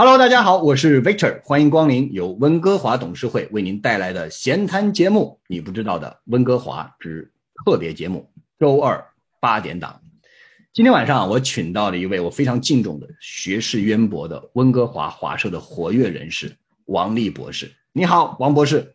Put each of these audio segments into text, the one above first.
Hello，大家好，我是 Victor，欢迎光临由温哥华董事会为您带来的闲谈节目。你不知道的温哥华之特别节目，周二八点档。今天晚上我请到了一位我非常敬重的、学识渊博的温哥华华社的活跃人士王丽博士。你好，王博士。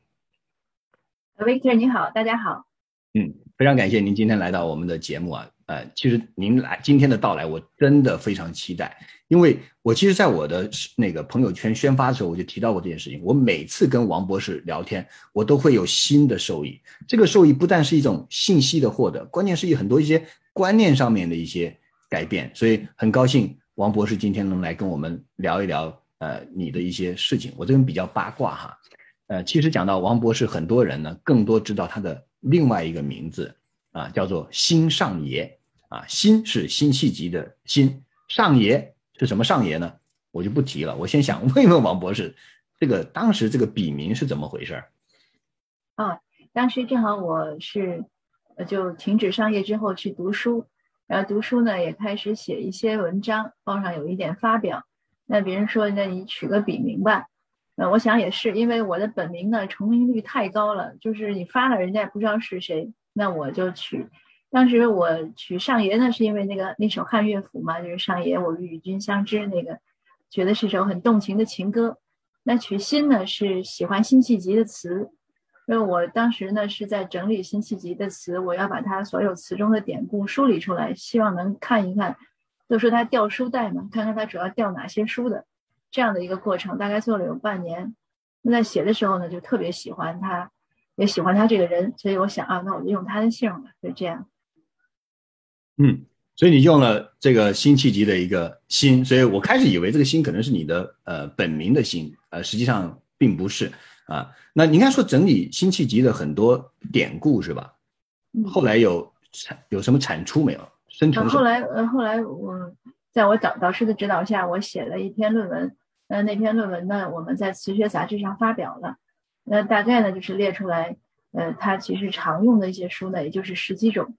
Victor，你好，大家好。嗯，非常感谢您今天来到我们的节目啊。呃，其实您来今天的到来，我真的非常期待，因为我其实在我的那个朋友圈宣发的时候，我就提到过这件事情。我每次跟王博士聊天，我都会有新的受益。这个受益不但是一种信息的获得，关键是有很多一些观念上面的一些改变。所以很高兴王博士今天能来跟我们聊一聊，呃，你的一些事情。我这边比较八卦哈，呃，其实讲到王博士，很多人呢更多知道他的另外一个名字。啊，叫做新上爷啊，新是辛弃疾的辛，上爷是什么上爷呢？我就不提了。我先想问问王博士，这个当时这个笔名是怎么回事？啊，当时正好我是就停止商业之后去读书，然后读书呢也开始写一些文章，报上有一点发表。那别人说，那你取个笔名吧。那我想也是，因为我的本名呢重名率太高了，就是你发了人家也不知道是谁。那我就取，当时我取上爷呢，是因为那个那首汉乐府嘛，就是上爷我与君相知那个，觉得是首很动情的情歌。那取新呢，是喜欢辛弃疾的词，因为我当时呢是在整理辛弃疾的词，我要把他所有词中的典故梳理出来，希望能看一看，就说他掉书袋嘛，看看他主要掉哪些书的，这样的一个过程，大概做了有半年。那在写的时候呢，就特别喜欢他。也喜欢他这个人，所以我想啊，那我就用他的姓吧，就这样。嗯，所以你用了这个辛弃疾的一个辛，所以我开始以为这个辛可能是你的呃本名的辛，呃，实际上并不是啊。那你应该说整理辛弃疾的很多典故是吧？后来有产有什么产出没有？生成？后来呃，后来我在我导导师的指导下，我写了一篇论文，呃，那篇论文呢，我们在词学杂志上发表了。那大概呢，就是列出来，呃，它其实常用的一些书呢，也就是十几种，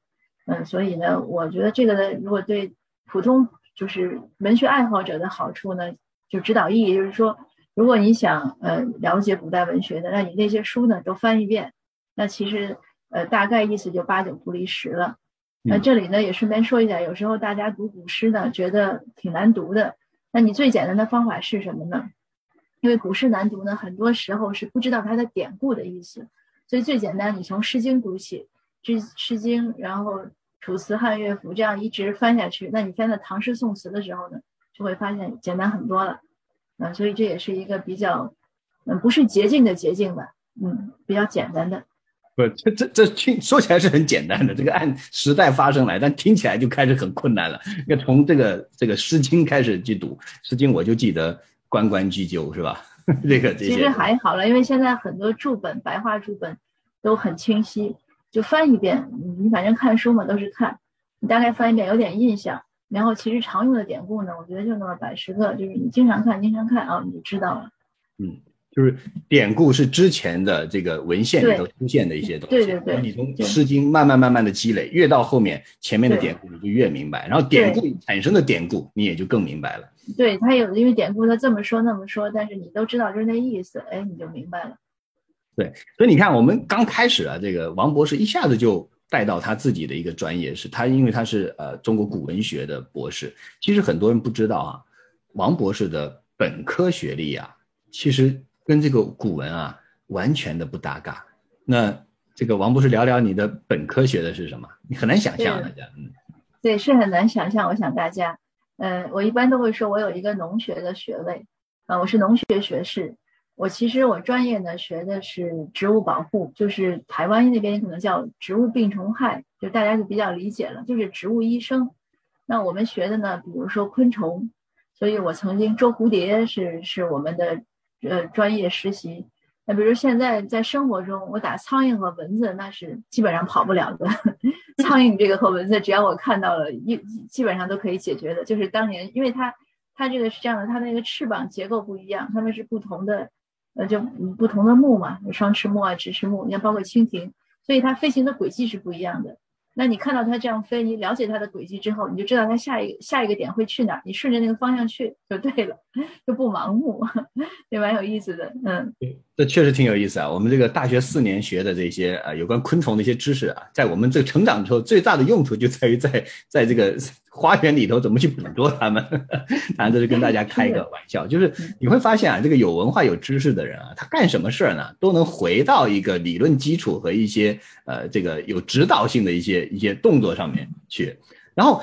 嗯，所以呢，我觉得这个呢，如果对普通就是文学爱好者的好处呢，就指导意义，就是说，如果你想呃了解古代文学的，那你那些书呢都翻一遍，那其实呃大概意思就八九不离十了。那这里呢也顺便说一下，有时候大家读古诗呢觉得挺难读的，那你最简单的方法是什么呢？因为古诗难读呢，很多时候是不知道它的典故的意思，所以最简单，你从《诗经》读起，《诗诗经》，然后《楚辞》《汉乐府》这样一直翻下去，那你翻到唐诗宋词的时候呢，就会发现简单很多了。嗯，所以这也是一个比较，嗯，不是捷径的捷径吧，嗯，比较简单的。不，这这这听说起来是很简单的，这个按时代发生来，但听起来就开始很困难了。要从这个这个《诗经》开始去读，《诗经》我就记得。关关雎鸠是吧？这个其实还好了，因为现在很多注本、白话注本都很清晰，就翻一遍。你反正看书嘛，都是看，你大概翻一遍有点印象。然后其实常用的典故呢，我觉得就那么百十个，就是你经常看、经常看啊，你就知道了。嗯。就是典故是之前的这个文献里头出现的一些东西，对对对。你从《诗经》慢慢慢慢的积累，越到后面前面的典故你就越明白，然后典故产生的典故你也就更明白了。对他有，因为典故他这么说那么说，但是你都知道就是那意思，哎，你就明白了。对，所以你看我们刚开始啊，这个王博士一下子就带到他自己的一个专业，是他因为他是呃中国古文学的博士。其实很多人不知道啊，王博士的本科学历啊，其实。跟这个古文啊完全的不搭嘎。那这个王博士聊聊你的本科学的是什么？你很难想象大家，嗯，对，是很难想象。我想大家，嗯，我一般都会说我有一个农学的学位，啊，我是农学学士。我其实我专业呢学的是植物保护，就是台湾那边可能叫植物病虫害，就大家就比较理解了，就是植物医生。那我们学的呢，比如说昆虫，所以我曾经捉蝴蝶是是我们的。呃，专业实习，那比如现在在生活中，我打苍蝇和蚊子，那是基本上跑不了的。苍蝇这个和蚊子，只要我看到了，一基本上都可以解决的。就是当年，因为它它这个是这样的，它那个翅膀结构不一样，它们是不同的，呃，就不同的目嘛，有双翅目啊、直翅目，你看包括蜻蜓，所以它飞行的轨迹是不一样的。那你看到它这样飞，你了解它的轨迹之后，你就知道它下一个下一个点会去哪儿，你顺着那个方向去就对了，就不盲目，也蛮有意思的。嗯，这确实挺有意思啊。我们这个大学四年学的这些啊有关昆虫的一些知识啊，在我们这个成长之后，最大的用处就在于在在这个 花园里头怎么去捕捉它们。当然这是跟大家 开一个玩笑，就是你会发现啊，这个有文化有知识的人啊，他干什么事儿呢，都能回到一个理论基础和一些呃这个有指导性的一些。一些动作上面去，然后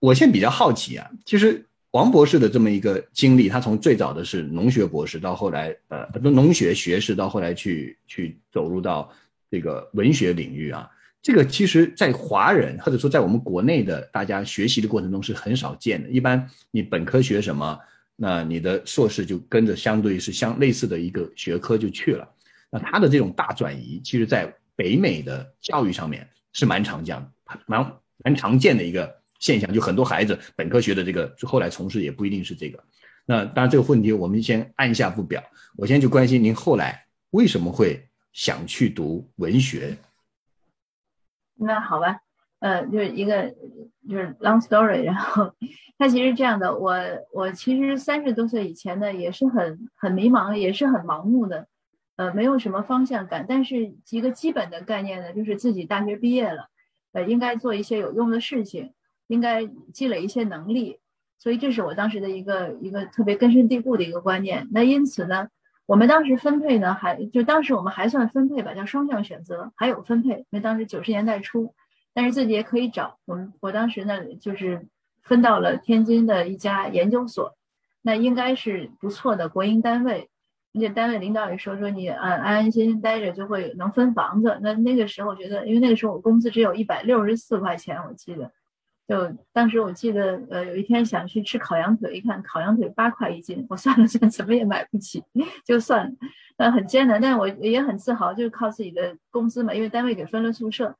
我现在比较好奇啊，其实王博士的这么一个经历，他从最早的是农学博士，到后来呃农学学士，到后来去去走入到这个文学领域啊，这个其实在华人或者说在我们国内的大家学习的过程中是很少见的。一般你本科学什么，那你的硕士就跟着相对是相类似的一个学科就去了。那他的这种大转移，其实在北美的教育上面。是蛮常见的、蛮蛮常见的一个现象，就很多孩子本科学的这个，后来从事也不一定是这个。那当然这个问题我们先按下不表。我先去关心您后来为什么会想去读文学？那好吧，呃，就是一个就是 long story，然后他其实这样的，我我其实三十多岁以前呢，也是很很迷茫，也是很盲目的。呃，没有什么方向感，但是一个基本的概念呢，就是自己大学毕业了，呃，应该做一些有用的事情，应该积累一些能力，所以这是我当时的一个一个特别根深蒂固的一个观念。那因此呢，我们当时分配呢，还就当时我们还算分配吧，叫双向选择，还有分配，因为当时九十年代初，但是自己也可以找。我们我当时呢，就是分到了天津的一家研究所，那应该是不错的国营单位。而且单位领导也说说你安安安心心待着就会能分房子。那那个时候觉得，因为那个时候我工资只有一百六十四块钱，我记得，就当时我记得，呃，有一天想去吃烤羊腿，一看烤羊腿八块一斤，我 算了算，怎么也买不起，就算了。那很艰难，但我也很自豪，就是靠自己的工资嘛，因为单位给分了宿舍。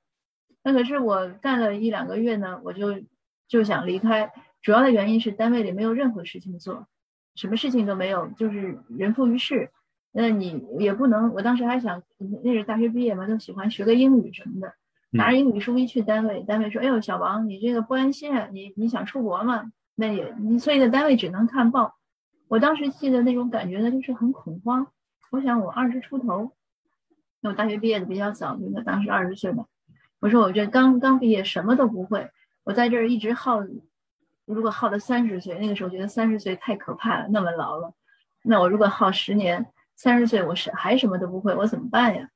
那可是我干了一两个月呢，我就就想离开，主要的原因是单位里没有任何事情做。什么事情都没有，就是人浮于事。那你也不能，我当时还想，那是大学毕业嘛，都喜欢学个英语什么的。拿着英语书一去单位，单位说：“哎呦，小王，你这个不安心啊，你你想出国吗？”那也，你所以在单位只能看报。我当时记得那种感觉呢，就是很恐慌。我想我二十出头，那我大学毕业的比较早，就当时二十岁吧。我说我这刚刚毕业，什么都不会，我在这儿一直耗。如果耗到三十岁，那个时候觉得三十岁太可怕了，那么老了。那我如果耗十年，三十岁我是还什么都不会，我怎么办呀？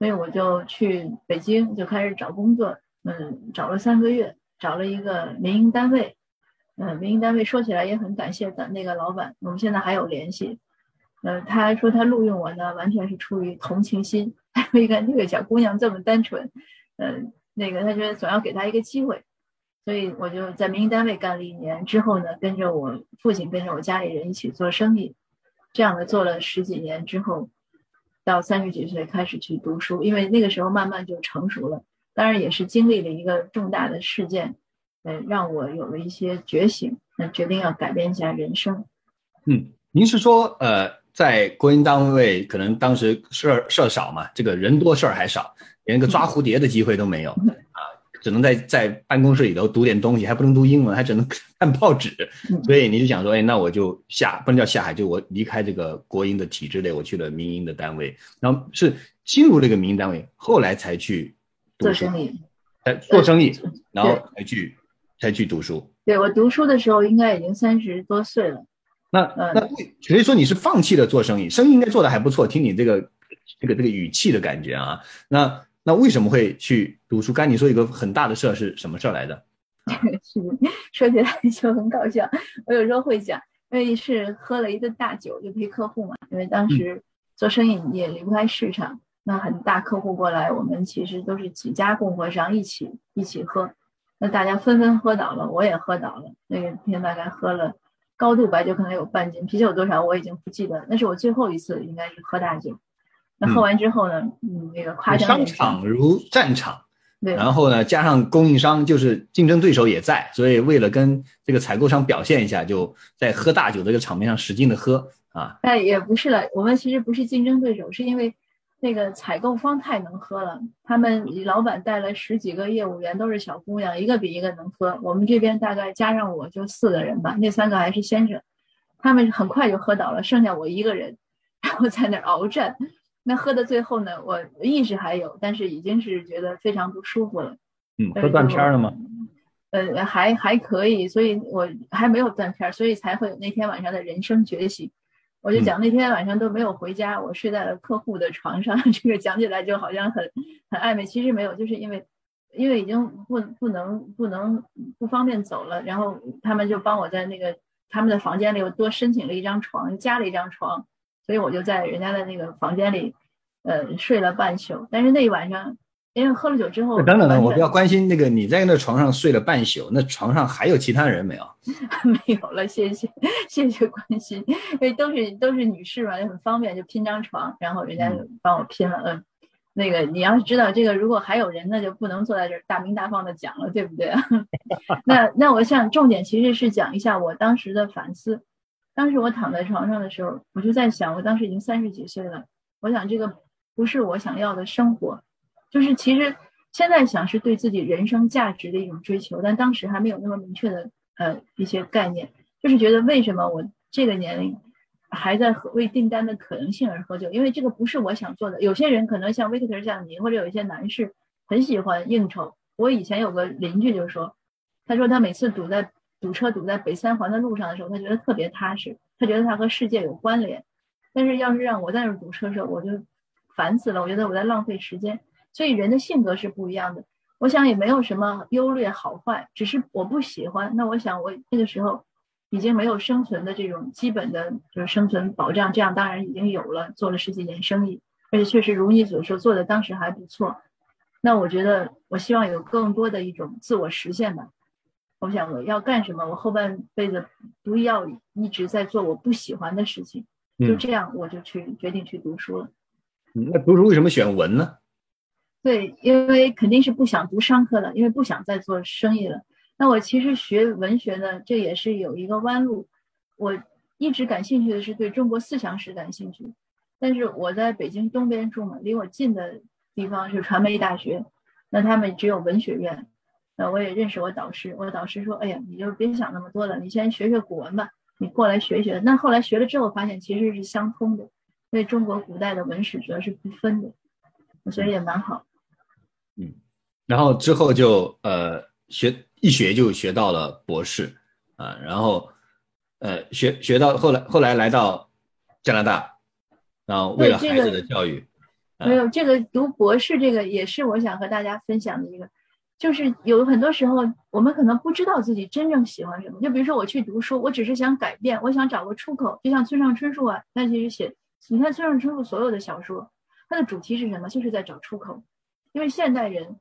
所以我就去北京就开始找工作，嗯，找了三个月，找了一个民营单位，嗯，民营单位说起来也很感谢咱那个老板，我们现在还有联系。呃，他说他录用我呢，完全是出于同情心，一看这个小姑娘这么单纯，嗯，那个他觉得总要给她一个机会。所以我就在民营单位干了一年之后呢，跟着我父亲，跟着我家里人一起做生意，这样的做了十几年之后，到三十几岁开始去读书，因为那个时候慢慢就成熟了。当然也是经历了一个重大的事件，呃，让我有了一些觉醒，那决定要改变一下人生。嗯，您是说，呃，在国营单位可能当时事儿事儿少嘛，这个人多事儿还少，连个抓蝴蝶的机会都没有。只能在在办公室里头读点东西，还不能读英文，还只能看报纸，所以你就想说，哎，那我就下不能叫下海，就我离开这个国营的体制内，我去了民营的单位，然后是进入这个民营单位，后来才去做生意，哎，做生意，然后才去才去读书。对我读书的时候，应该已经三十多岁了。那那所以说你是放弃了做生意，生意应该做的还不错，听你这个这个这个语气的感觉啊，那。那为什么会去读书？刚你说一个很大的事儿是什么事儿来的？是说起来就很搞笑。我有时候会讲，因为是喝了一顿大酒就陪客户嘛。因为当时做生意也离不开市场，那很大客户过来，我们其实都是几家供货商一起一起喝。那大家纷纷喝倒了，我也喝倒了。那个天大概喝了高度白酒可能有半斤，啤酒多少我已经不记得。那是我最后一次应该是喝大酒。那喝完之后呢？嗯，那个夸张。商场如战场，对。然后呢，加上供应商就是竞争对手也在，所以为了跟这个采购商表现一下，就在喝大酒这个场面上使劲的喝啊。哎，也不是了，我们其实不是竞争对手，是因为那个采购方太能喝了，他们老板带了十几个业务员，都是小姑娘，一个比一个能喝。我们这边大概加上我就四个人吧，那三个还是先生，他们很快就喝倒了，剩下我一个人，然后在那鏖战。那喝到最后呢，我意识还有，但是已经是觉得非常不舒服了。嗯，喝断片了吗？呃，还还可以，所以我还没有断片，所以才会有那天晚上的人生觉醒。我就讲那天晚上都没有回家，我睡在了客户的床上。这个讲起来就好像很很暧昧，其实没有，就是因为因为已经不不能不能不方便走了，然后他们就帮我在那个他们的房间里又多申请了一张床，加了一张床，所以我就在人家的那个房间里呃睡了半宿。但是那一晚上。因为喝了酒之后，等等等，我比较关心那个你在那床上睡了半宿，那床上还有其他人没有？没有了，谢谢谢谢关心，因为都是都是女士嘛，也很方便，就拼张床，然后人家就帮我拼了。嗯，那个你要是知道这个，如果还有人，那就不能坐在这儿大明大放的讲了，对不对？那那我想重点其实是讲一下我当时的反思。当时我躺在床上的时候，我就在想，我当时已经三十几岁了，我想这个不是我想要的生活。就是其实现在想是对自己人生价值的一种追求，但当时还没有那么明确的呃一些概念，就是觉得为什么我这个年龄还在为订单的可能性而喝酒？因为这个不是我想做的。有些人可能像 Victor 像你，或者有一些男士很喜欢应酬。我以前有个邻居就说，他说他每次堵在堵车堵在北三环的路上的时候，他觉得特别踏实，他觉得他和世界有关联。但是要是让我在那堵车的时候，我就烦死了，我觉得我在浪费时间。所以人的性格是不一样的，我想也没有什么优劣好坏，只是我不喜欢。那我想我那个时候已经没有生存的这种基本的，就是生存保障，这样当然已经有了，做了十几年生意，而且确实如你所说做的当时还不错。那我觉得我希望有更多的一种自我实现吧。我想我要干什么？我后半辈子不要一直在做我不喜欢的事情，就这样我就去决定去读书了。那读书为什么选文呢？对，因为肯定是不想读商科了，因为不想再做生意了。那我其实学文学呢，这也是有一个弯路。我一直感兴趣的是对中国思想史感兴趣，但是我在北京东边住嘛，离我近的地方是传媒大学，那他们只有文学院。那我也认识我导师，我导师说：“哎呀，你就别想那么多了，你先学学古文吧，你过来学学。”那后来学了之后，发现其实是相通的，因为中国古代的文史主要是不分的，我觉得也蛮好。嗯，然后之后就呃学一学就学到了博士啊，然后呃学学到后来后来来到加拿大，然后为了孩子的教育，没有这个读博士这个也是我想和大家分享的一个，就是有很多时候我们可能不知道自己真正喜欢什么，就比如说我去读书，我只是想改变，我想找个出口，就像村上春树啊，他其实写你看村上春树所有的小说，他的主题是什么？就是在找出口。因为现代人，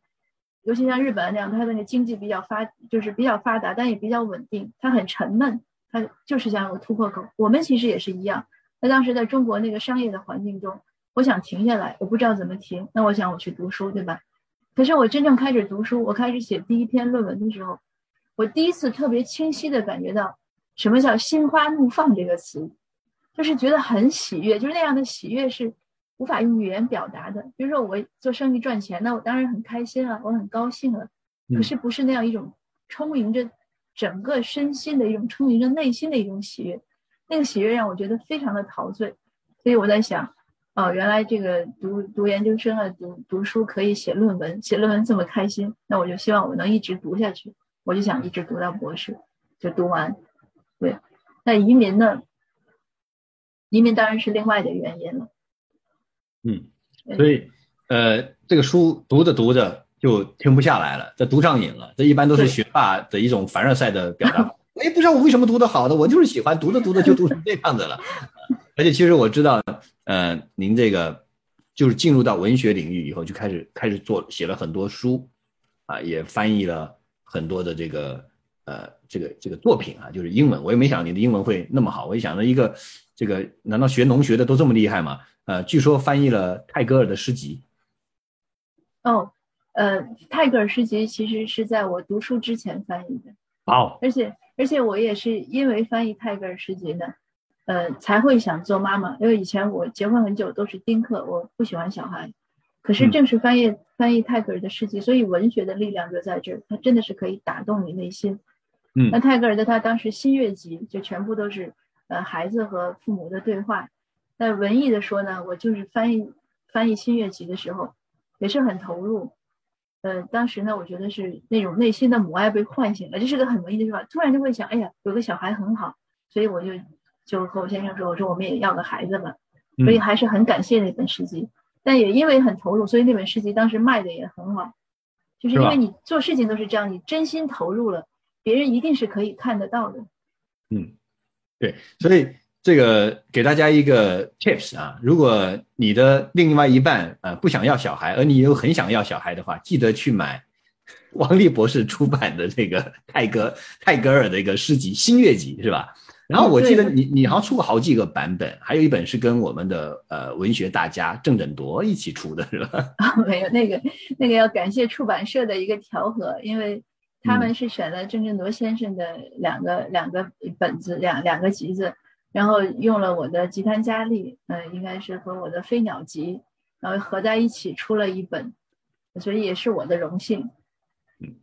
尤其像日本那样，他那个经济比较发，就是比较发达，但也比较稳定。他很沉闷，他就是想有个突破口。我们其实也是一样。那当时在中国那个商业的环境中，我想停下来，我不知道怎么停。那我想我去读书，对吧？可是我真正开始读书，我开始写第一篇论文的时候，我第一次特别清晰的感觉到什么叫“心花怒放”这个词，就是觉得很喜悦，就是那样的喜悦是。无法用语言表达的，比如说我做生意赚钱，那我当然很开心了，我很高兴了。可是不是那样一种充盈着整个身心的一种充盈着内心的一种喜悦，那个喜悦让我觉得非常的陶醉。所以我在想，哦，原来这个读读研究生啊，读读书可以写论文，写论文这么开心，那我就希望我能一直读下去，我就想一直读到博士，就读完。对，那移民呢？移民当然是另外的原因了。嗯，所以，呃，这个书读着读着就停不下来了，这读上瘾了。这一般都是学霸的一种凡尔赛的表达。我也不知道我为什么读得好的，我就是喜欢读着读着就读成这样子了。而且，其实我知道，呃，您这个就是进入到文学领域以后，就开始开始做写了很多书，啊，也翻译了很多的这个呃这个这个作品啊，就是英文。我也没想你的英文会那么好，我一想到一个这个，难道学农学的都这么厉害吗？呃，据说翻译了泰戈尔的诗集。哦，呃，泰戈尔诗集其实是在我读书之前翻译的。哦。而且，而且我也是因为翻译泰戈尔诗集呢，呃，才会想做妈妈。因为以前我结婚很久都是丁克，我不喜欢小孩。可是正是翻译翻译泰戈尔的诗集，所以文学的力量就在这儿，它真的是可以打动你内心。嗯，那泰戈尔的他当时新月集就全部都是呃孩子和父母的对话。那文艺的说呢，我就是翻译翻译新月集的时候，也是很投入。呃，当时呢，我觉得是那种内心的母爱被唤醒了，这是个很文艺的说法。突然就会想，哎呀，有个小孩很好，所以我就就和我先生说，我说我们也要个孩子吧。所以还是很感谢那本诗集，但也因为很投入，所以那本诗集当时卖的也很好。就是因为你做事情都是这样，你真心投入了，别人一定是可以看得到的。嗯，对，所以。这个给大家一个 tips 啊，如果你的另外一半呃不想要小孩，而你又很想要小孩的话，记得去买王力博士出版的这个泰戈泰戈尔的一个诗集《新月集》，是吧？然后我记得你你好像出过好几个版本，还有一本是跟我们的呃文学大家郑振铎一起出的，是吧？啊，没有那个那个要感谢出版社的一个调和，因为他们是选了郑振铎先生的两个两个本子两两个集子。然后用了我的吉他佳丽，呃，应该是和我的飞鸟集，然后合在一起出了一本，所以也是我的荣幸。嗯，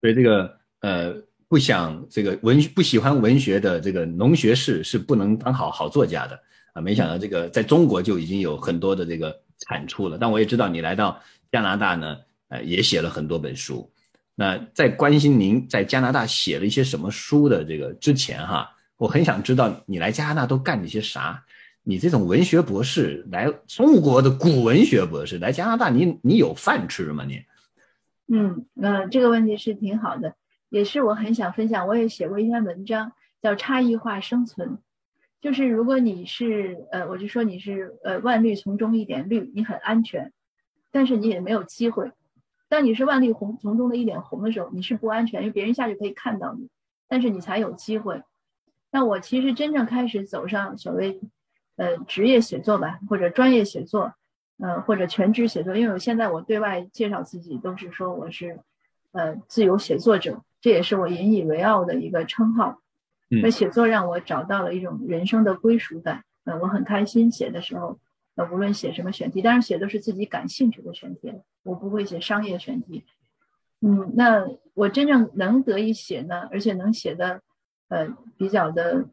所以这个呃，不想这个文不喜欢文学的这个农学士是不能当好好作家的啊！没想到这个在中国就已经有很多的这个产出了。但我也知道你来到加拿大呢，呃，也写了很多本书。那在关心您在加拿大写了一些什么书的这个之前哈。我很想知道你来加拿大都干了些啥？你这种文学博士来中国的古文学博士来加拿大，你你有饭吃吗？你？嗯，那这个问题是挺好的，也是我很想分享。我也写过一篇文章，叫《差异化生存》，就是如果你是呃，我就说你是呃万绿丛中一点绿，你很安全，但是你也没有机会。当你是万绿红丛中的一点红的时候，你是不安全，因为别人一下就可以看到你，但是你才有机会。那我其实真正开始走上所谓，呃，职业写作吧，或者专业写作，呃，或者全职写作，因为我现在我对外介绍自己都是说我是，呃，自由写作者，这也是我引以为傲的一个称号。那写作让我找到了一种人生的归属感，呃，我很开心写的时候，呃，无论写什么选题，当然写都是自己感兴趣的选题，我不会写商业选题。嗯，那我真正能得以写呢，而且能写的。呃，比较的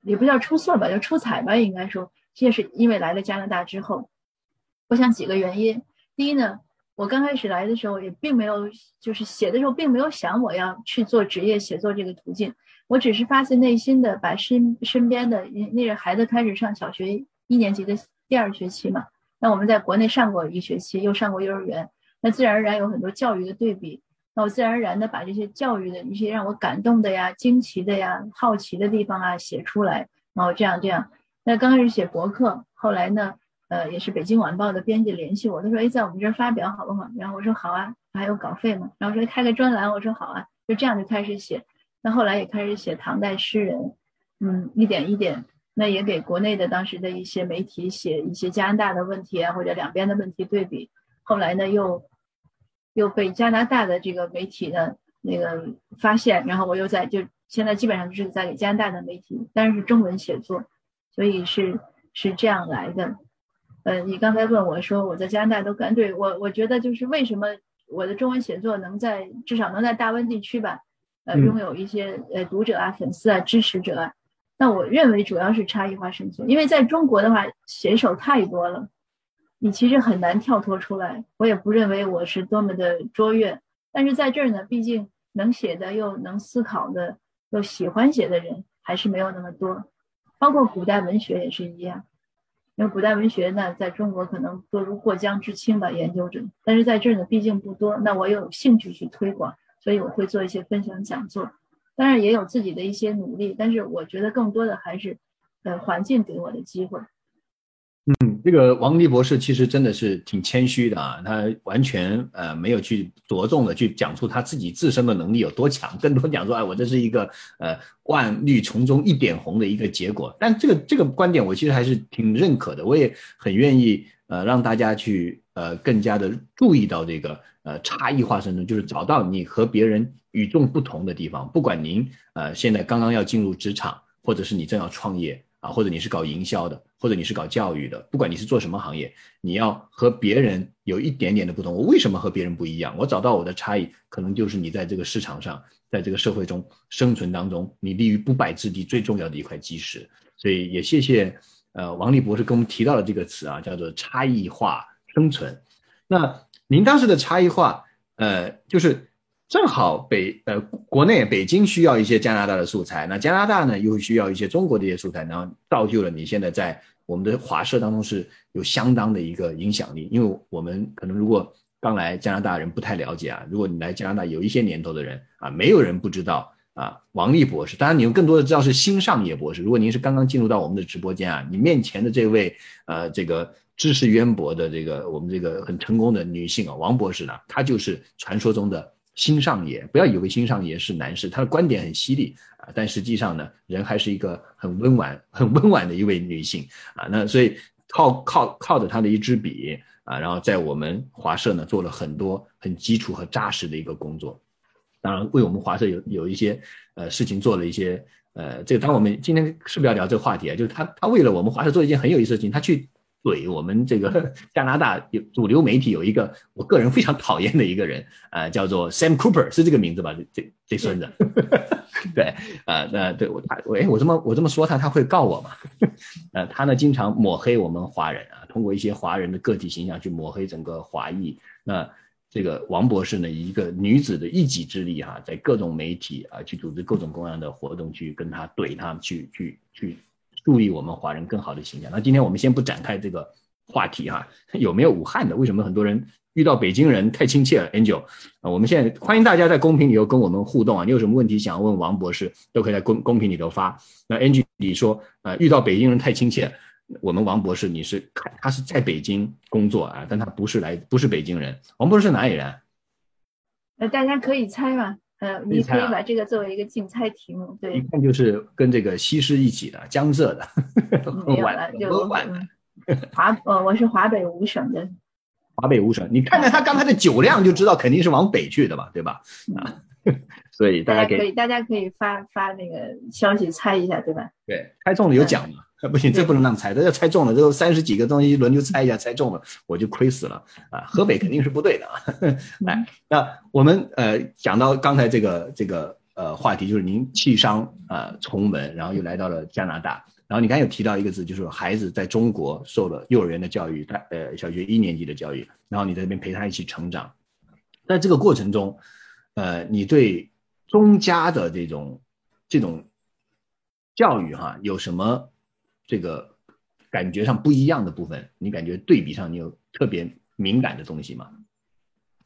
也不叫出色吧，叫出彩吧，应该说，这也是因为来了加拿大之后，我想几个原因。第一呢，我刚开始来的时候也并没有，就是写的时候并没有想我要去做职业写作这个途径，我只是发自内心的把身身边的那那孩子开始上小学一年级的第二学期嘛，那我们在国内上过一学期，又上过幼儿园，那自然而然有很多教育的对比。那我自然而然的把这些教育的一些让我感动的呀、惊奇的呀、好奇的地方啊写出来，然后这样这样。那刚开始写博客，后来呢，呃，也是北京晚报的编辑联系我，他说：“哎，在我们这儿发表好不好？”然后我说：“好啊，还有稿费嘛？”然后说：“开个专栏。”我说：“好啊。”就这样就开始写。那后来也开始写唐代诗人，嗯，一点一点，那也给国内的当时的一些媒体写一些加拿大的问题啊，或者两边的问题对比。后来呢，又。又被加拿大的这个媒体呢那个发现，然后我又在就现在基本上就是在给加拿大的媒体，但是中文写作，所以是是这样来的。呃，你刚才问我说我在加拿大都干对我，我觉得就是为什么我的中文写作能在至少能在大温地区吧，呃，拥有一些呃读者啊、粉丝啊、支持者啊，那我认为主要是差异化生存，因为在中国的话写手太多了。你其实很难跳脱出来，我也不认为我是多么的卓越，但是在这儿呢，毕竟能写的又能思考的又喜欢写的人还是没有那么多，包括古代文学也是一样，因为古代文学呢，在中国可能多如过江之青吧，研究者，但是在这儿呢，毕竟不多，那我有兴趣去推广，所以我会做一些分享讲座，当然也有自己的一些努力，但是我觉得更多的还是，呃，环境给我的机会。这个王迪博士其实真的是挺谦虚的啊，他完全呃没有去着重的去讲出他自己自身的能力有多强，更多讲说哎我这是一个呃万绿丛中一点红的一个结果。但这个这个观点我其实还是挺认可的，我也很愿意呃让大家去呃更加的注意到这个呃差异化生存，就是找到你和别人与众不同的地方。不管您呃现在刚刚要进入职场，或者是你正要创业。啊，或者你是搞营销的，或者你是搞教育的，不管你是做什么行业，你要和别人有一点点的不同。我为什么和别人不一样？我找到我的差异，可能就是你在这个市场上，在这个社会中生存当中，你立于不败之地最重要的一块基石。所以也谢谢呃王力博士跟我们提到了这个词啊，叫做差异化生存。那您当时的差异化，呃，就是正好北呃国内北京需要一些加拿大的素材，那加拿大呢又需要一些中国的一些素材，然后造就了你现在在我们的华社当中是有相当的一个影响力。因为我们可能如果刚来加拿大人不太了解啊，如果你来加拿大有一些年头的人啊，没有人不知道啊王丽博士。当然你们更多的知道是新上野博士。如果您是刚刚进入到我们的直播间啊，你面前的这位呃这个。知识渊博的这个我们这个很成功的女性啊，王博士呢，她就是传说中的新上野。不要以为新上野是男士，他的观点很犀利啊，但实际上呢，人还是一个很温婉、很温婉的一位女性啊。那所以靠靠靠着他的一支笔啊，然后在我们华社呢做了很多很基础和扎实的一个工作。当然，为我们华社有有一些呃事情做了一些呃，这个当我们今天是不是要聊这个话题啊？就是他他为了我们华社做一件很有意思的事情，他去。对我们这个 加拿大有主流媒体有一个我个人非常讨厌的一个人，呃，叫做 Sam Cooper，是这个名字吧？这这孙子，对，呃，那对我他，哎，我这么我这么说他，他会告我吗？呃，他呢经常抹黑我们华人啊，通过一些华人的个体形象去抹黑整个华裔。那这个王博士呢，以一个女子的一己之力哈，在各种媒体啊去组织各种各样的活动，去跟他怼他，去去去。助力我们华人更好的形象。那今天我们先不展开这个话题哈，有没有武汉的？为什么很多人遇到北京人太亲切了？Angel，啊，我们现在欢迎大家在公屏里头跟我们互动啊！你有什么问题想要问王博士，都可以在公公屏里头发。那 Angel，你说啊，遇到北京人太亲切，我们王博士你是他是在北京工作啊，但他不是来不是北京人。王博士是哪里人？呃，大家可以猜嘛。呃，你可以把这个作为一个竞猜题目，对，一看就是跟这个西施一起的，江浙的，没有了，就华呃，我是华北五省的，华北五省，你看看他刚才的酒量就知道肯定是往北去的吧，对吧？啊，所以大家可以，大家可以发发那个消息猜一下，对吧？对，猜中了有奖嘛。不行，这不能让猜，这要猜中了，这三十几个东西轮流猜一下，猜中了我就亏死了啊！河北肯定是不对的啊！来，那我们呃讲到刚才这个这个呃话题，就是您弃商啊从文，然后又来到了加拿大，然后你刚才有提到一个字，就是孩子在中国受了幼儿园的教育，他呃小学一年级的教育，然后你在那边陪他一起成长，在这个过程中，呃，你对中家的这种这种教育哈有什么？这个感觉上不一样的部分，你感觉对比上你有特别敏感的东西吗？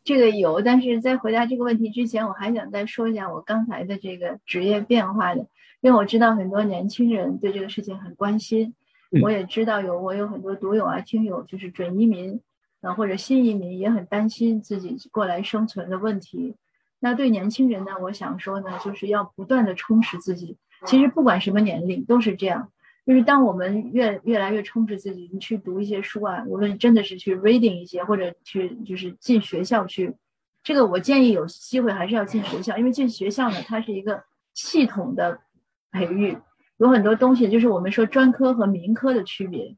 这个有，但是在回答这个问题之前，我还想再说一下我刚才的这个职业变化的，因为我知道很多年轻人对这个事情很关心，我也知道有我有很多读友啊、听友，就是准移民啊或者新移民也很担心自己过来生存的问题。那对年轻人呢，我想说呢，就是要不断的充实自己。其实不管什么年龄都是这样。就是当我们越越来越充实自己，你去读一些书啊，无论真的是去 reading 一些，或者去就是进学校去，这个我建议有机会还是要进学校，因为进学校呢，它是一个系统的培育，有很多东西就是我们说专科和民科的区别。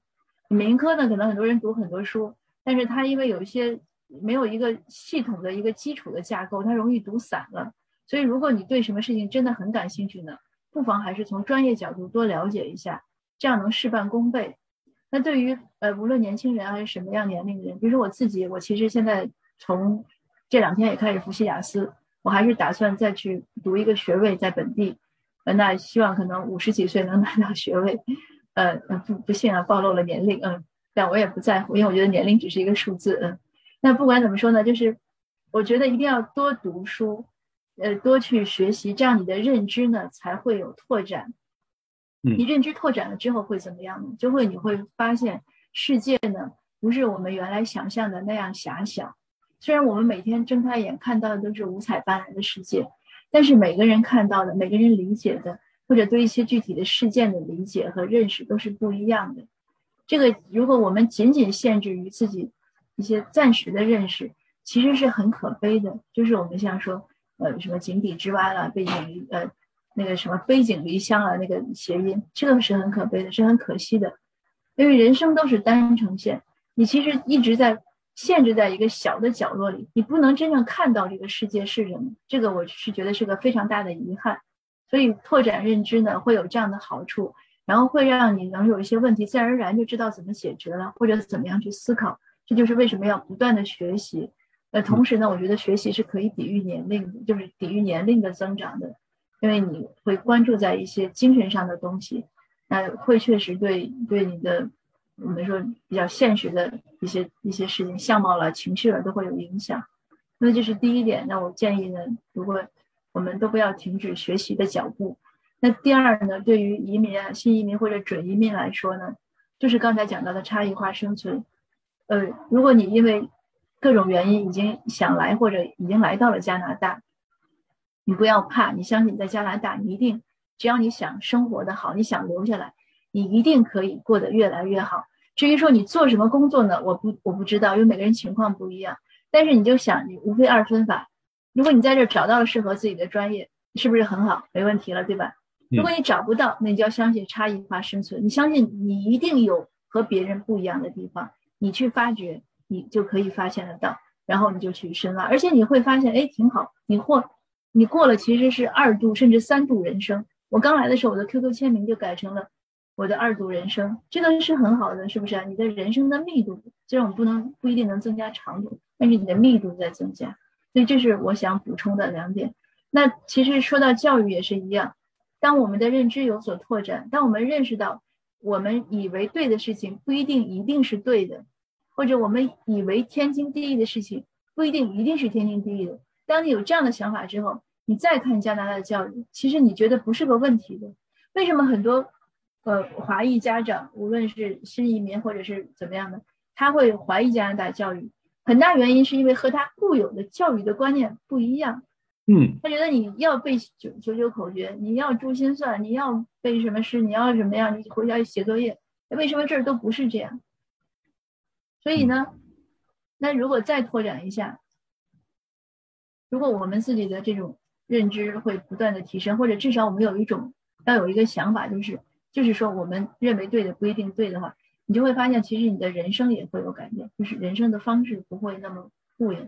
民科呢，可能很多人读很多书，但是他因为有一些没有一个系统的一个基础的架构，它容易读散了。所以如果你对什么事情真的很感兴趣呢，不妨还是从专业角度多了解一下。这样能事半功倍。那对于呃，无论年轻人还是什么样年龄的人，比如说我自己，我其实现在从这两天也开始复习雅思，我还是打算再去读一个学位在本地。呃，那希望可能五十几岁能拿到学位。呃，不不幸啊，暴露了年龄。嗯，但我也不在乎，因为我觉得年龄只是一个数字。嗯，那不管怎么说呢，就是我觉得一定要多读书，呃，多去学习，这样你的认知呢才会有拓展。你认知拓展了之后会怎么样呢？就会你会发现世界呢不是我们原来想象的那样狭小。虽然我们每天睁开眼看到的都是五彩斑斓的世界，但是每个人看到的、每个人理解的，或者对一些具体的事件的理解和认识都是不一样的。这个如果我们仅仅限制于自己一些暂时的认识，其实是很可悲的。就是我们像说，呃，什么井底之蛙了，被演呃。那个什么背井离乡啊，那个谐音，这个是很可悲的，是很可惜的。因为人生都是单程线，你其实一直在限制在一个小的角落里，你不能真正看到这个世界是什么。这个我是觉得是个非常大的遗憾。所以拓展认知呢，会有这样的好处，然后会让你能有一些问题，自然而然就知道怎么解决了，或者怎么样去思考。这就是为什么要不断的学习。那，同时呢，我觉得学习是可以抵御年龄的，就是抵御年龄的增长的，因为你会关注在一些精神上的东西。那会确实对对你的，我们说比较现实的一些一些事情、相貌了、情绪了都会有影响。那这是第一点。那我建议呢，如果我们都不要停止学习的脚步。那第二呢，对于移民啊、新移民或者准移民来说呢，就是刚才讲到的差异化生存。呃，如果你因为各种原因已经想来或者已经来到了加拿大，你不要怕，你相信在加拿大你一定。只要你想生活的好，你想留下来，你一定可以过得越来越好。至于说你做什么工作呢？我不我不知道，因为每个人情况不一样。但是你就想，你无非二分法。如果你在这找到了适合自己的专业，是不是很好？没问题了，对吧？如果你找不到，那你就要相信差异化生存。你相信你一定有和别人不一样的地方，你去发掘，你就可以发现得到，然后你就去深挖，而且你会发现，哎，挺好。你或你过了其实是二度甚至三度人生。我刚来的时候，我的 QQ 签名就改成了我的二度人生，这个是很好的，是不是啊？你的人生的密度，虽然我们不能不一定能增加长度，但是你的密度在增加，所以这是我想补充的两点。那其实说到教育也是一样，当我们的认知有所拓展，当我们认识到我们以为对的事情不一定一定是对的，或者我们以为天经地义的事情不一定一定是天经地义的，当你有这样的想法之后。你再看加拿大的教育，其实你觉得不是个问题的。为什么很多呃华裔家长，无论是新移民或者是怎么样的，他会怀疑加拿大教育？很大原因是因为和他固有的教育的观念不一样。嗯，他觉得你要背九九九口诀，你要珠心算，你要背什么诗，你要什么样，你回家写作业。为什么这儿都不是这样？所以呢，那如果再拓展一下，如果我们自己的这种。认知会不断的提升，或者至少我们有一种要有一个想法，就是就是说我们认为对的不一定对的话，你就会发现其实你的人生也会有改变，就是人生的方式不会那么固有。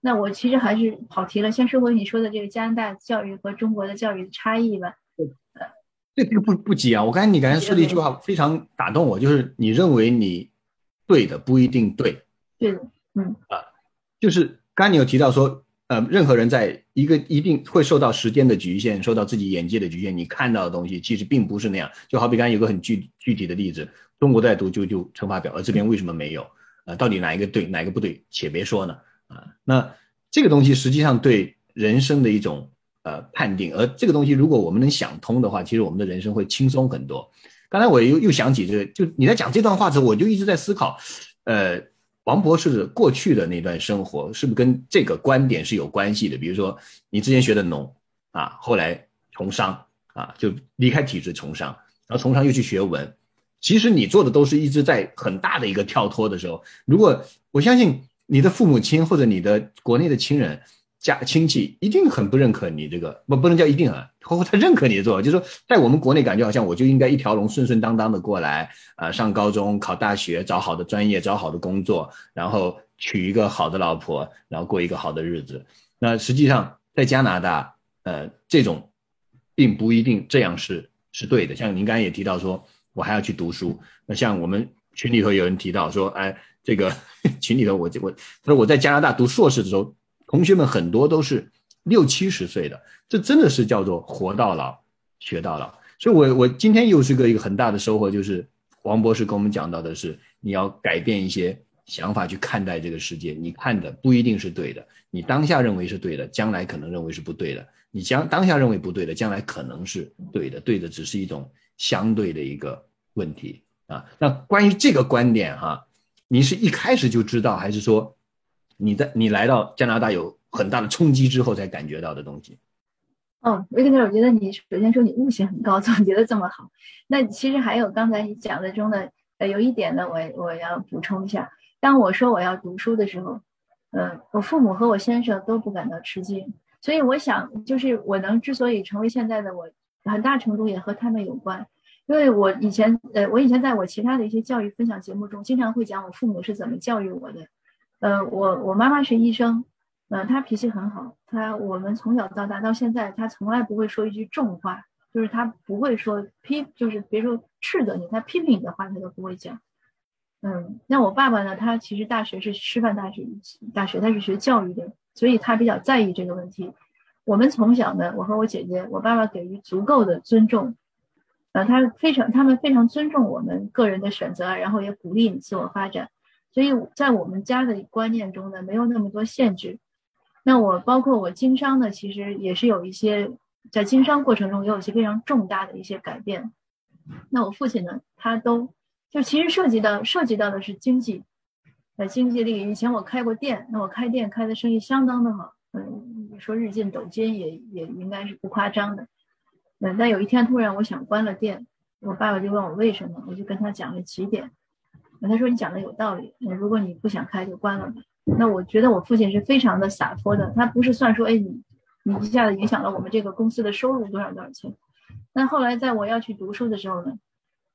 那我其实还是跑题了，先说回你说的这个加拿大教育和中国的教育的差异吧。对，呃这个不不急啊，我刚才你刚才说的一句话非常打动我，就是你认为你对的不一定对。对的，嗯啊，就是刚才你有提到说。呃，任何人在一个一定会受到时间的局限，受到自己眼界的局限，你看到的东西其实并不是那样。就好比刚才有个很具具体的例子，中国在读九九乘法表，而这边为什么没有？啊，到底哪一个对，哪一个不对？且别说呢，啊，那这个东西实际上对人生的一种呃判定，而这个东西如果我们能想通的话，其实我们的人生会轻松很多。刚才我又又想起这个，就你在讲这段话的时，候，我就一直在思考，呃。王博士过去的那段生活是不是跟这个观点是有关系的？比如说，你之前学的农啊，后来从商啊，就离开体制从商，然后从商又去学文，其实你做的都是一直在很大的一个跳脱的时候。如果我相信你的父母亲或者你的国内的亲人。家亲戚一定很不认可你这个，不不能叫一定啊，或他认可你的做法，就是说，在我们国内感觉好像我就应该一条龙顺顺当当的过来，啊，上高中考大学，找好的专业，找好的工作，然后娶一个好的老婆，然后过一个好的日子。那实际上在加拿大，呃，这种并不一定这样是是对的。像您刚才也提到说，我还要去读书。那像我们群里头有人提到说，哎，这个 群里头我我他说我在加拿大读硕士的时候。同学们很多都是六七十岁的，这真的是叫做活到老学到老。所以，我我今天又是个一个很大的收获，就是王博士跟我们讲到的是，你要改变一些想法去看待这个世界。你看的不一定是对的，你当下认为是对的，将来可能认为是不对的。你将当下认为不对的，将来可能是对的，对的只是一种相对的一个问题啊。那关于这个观点哈，你是一开始就知道，还是说？你在你来到加拿大有很大的冲击之后才感觉到的东西。哦，维克特，我觉得你首先说你悟性很高，总结的这么好。那其实还有刚才你讲的中的，呃，有一点呢，我我要补充一下。当我说我要读书的时候，呃，我父母和我先生都不感到吃惊。所以我想，就是我能之所以成为现在的我，很大程度也和他们有关。因为我以前，呃，我以前在我其他的一些教育分享节目中，经常会讲我父母是怎么教育我的。呃，我我妈妈是医生，呃，他脾气很好，他我们从小到大到现在，他从来不会说一句重话，就是他不会说批，就是别说斥责你，他批评你的话他都不会讲。嗯，那我爸爸呢，他其实大学是师范大学大学，他是学教育的，所以他比较在意这个问题。我们从小呢，我和我姐姐，我爸爸给予足够的尊重。呃，他非常，他们非常尊重我们个人的选择，然后也鼓励你自我发展，所以在我们家的观念中呢，没有那么多限制。那我包括我经商呢，其实也是有一些在经商过程中也有一些非常重大的一些改变。那我父亲呢，他都就其实涉及到涉及到的是经济，呃，经济力。以前我开过店，那我开店开的生意相当的好，嗯，说日进斗金也也应该是不夸张的。嗯，但有一天突然我想关了店，我爸爸就问我为什么，我就跟他讲了几点。他说你讲的有道理，那如果你不想开就关了吧。那我觉得我父亲是非常的洒脱的，他不是算说，哎，你你一下子影响了我们这个公司的收入多少多少钱。那后来在我要去读书的时候呢，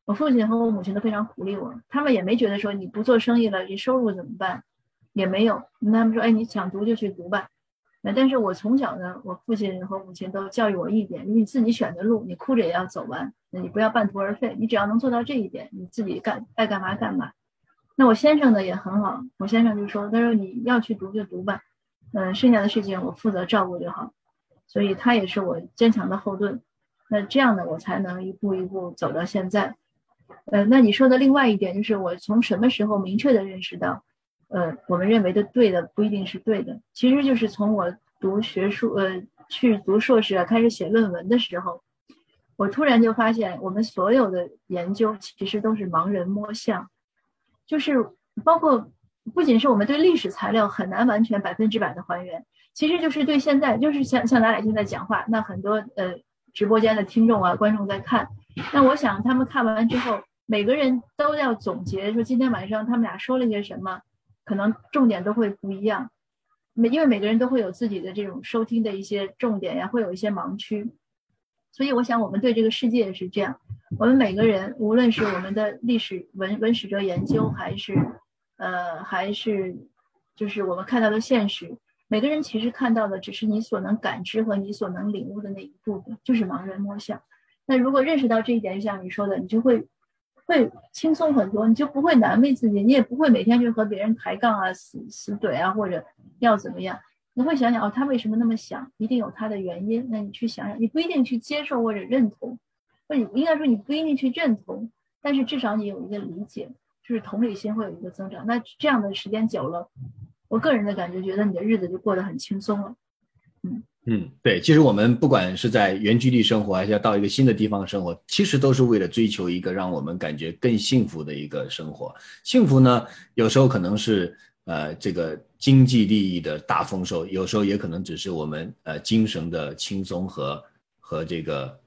我父亲和我母亲都非常鼓励我，他们也没觉得说你不做生意了，你收入怎么办，也没有，他们说，哎，你想读就去读吧。但是我从小呢，我父亲和母亲都教育我一点：，你自己选的路，你哭着也要走完，那你不要半途而废。你只要能做到这一点，你自己干爱干嘛干嘛。那我先生呢也很好，我先生就说：“他说你要去读就读吧，嗯，剩下的事情我负责照顾就好。”所以他也是我坚强的后盾。那这样呢，我才能一步一步走到现在。呃，那你说的另外一点就是，我从什么时候明确的认识到？呃，我们认为的对的不一定是对的，其实就是从我读学术，呃，去读硕士啊，开始写论文的时候，我突然就发现，我们所有的研究其实都是盲人摸象，就是包括不仅是我们对历史材料很难完全百分之百的还原，其实就是对现在，就是像像咱俩现在讲话，那很多呃直播间的听众啊、观众在看，那我想他们看完之后，每个人都要总结说今天晚上他们俩说了些什么。可能重点都会不一样，每因为每个人都会有自己的这种收听的一些重点呀，会有一些盲区，所以我想我们对这个世界是这样。我们每个人，无论是我们的历史文文史哲研究，还是呃，还是就是我们看到的现实，每个人其实看到的只是你所能感知和你所能领悟的那一部分，就是盲人摸象。那如果认识到这一点，就像你说的，你就会。会轻松很多，你就不会难为自己，你也不会每天去和别人抬杠啊、死死怼啊，或者要怎么样？你会想想哦，他为什么那么想？一定有他的原因。那你去想想，你不一定去接受或者认同，或者应该说你不一定去认同，但是至少你有一个理解，就是同理心会有一个增长。那这样的时间久了，我个人的感觉觉得你的日子就过得很轻松了，嗯。嗯，对，其实我们不管是在原居地生活，还是要到一个新的地方生活，其实都是为了追求一个让我们感觉更幸福的一个生活。幸福呢，有时候可能是呃这个经济利益的大丰收，有时候也可能只是我们呃精神的轻松和和这个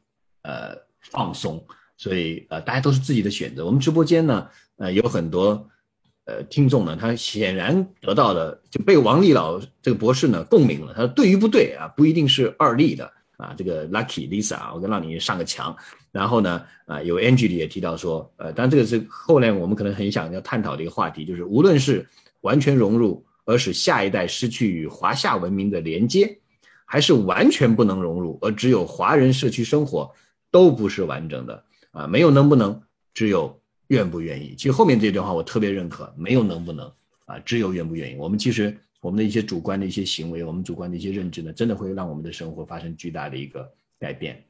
呃放松。所以呃大家都是自己的选择。我们直播间呢，呃有很多。呃，听众呢，他显然得到了就被王丽老这个博士呢共鸣了。他说对与不对啊，不一定是二例的啊。这个 Lucky Lisa，我跟让你上个墙。然后呢，啊，有 Angie 也提到说，呃，当然这个是后来我们可能很想要探讨的一个话题，就是无论是完全融入而使下一代失去与华夏文明的连接，还是完全不能融入而只有华人社区生活，都不是完整的啊。没有能不能，只有。愿不愿意？其实后面这段话我特别认可，没有能不能啊，只有愿不愿意。我们其实我们的一些主观的一些行为，我们主观的一些认知呢，真的会让我们的生活发生巨大的一个改变。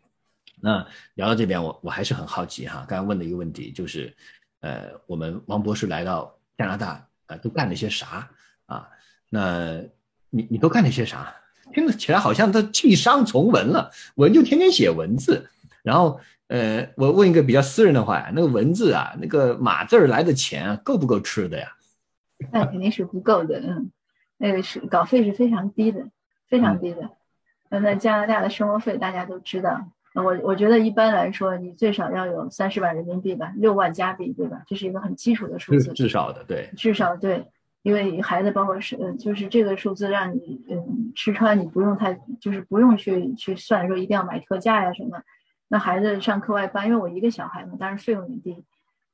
那聊到这边，我我还是很好奇哈，刚刚问的一个问题就是，呃，我们王博士来到加拿大啊，都干了些啥啊？那你你都干了些啥？听起来好像都弃商从文了，文就天天写文字，然后。呃，我问一个比较私人的话呀，那个文字啊，那个码字儿来的钱啊，够不够吃的呀？那肯定是不够的，嗯，那个是稿费是非常低的，非常低的。那加拿大的生活费大家都知道，我我觉得一般来说，你最少要有三十万人民币吧，六万加币，对吧？这是一个很基础的数字，至少的，对，至少对，因为孩子包括是，嗯，就是这个数字让你，嗯，吃穿你不用太，就是不用去去算说一定要买特价呀什么。那孩子上课外班，因为我一个小孩嘛，当然费用也低。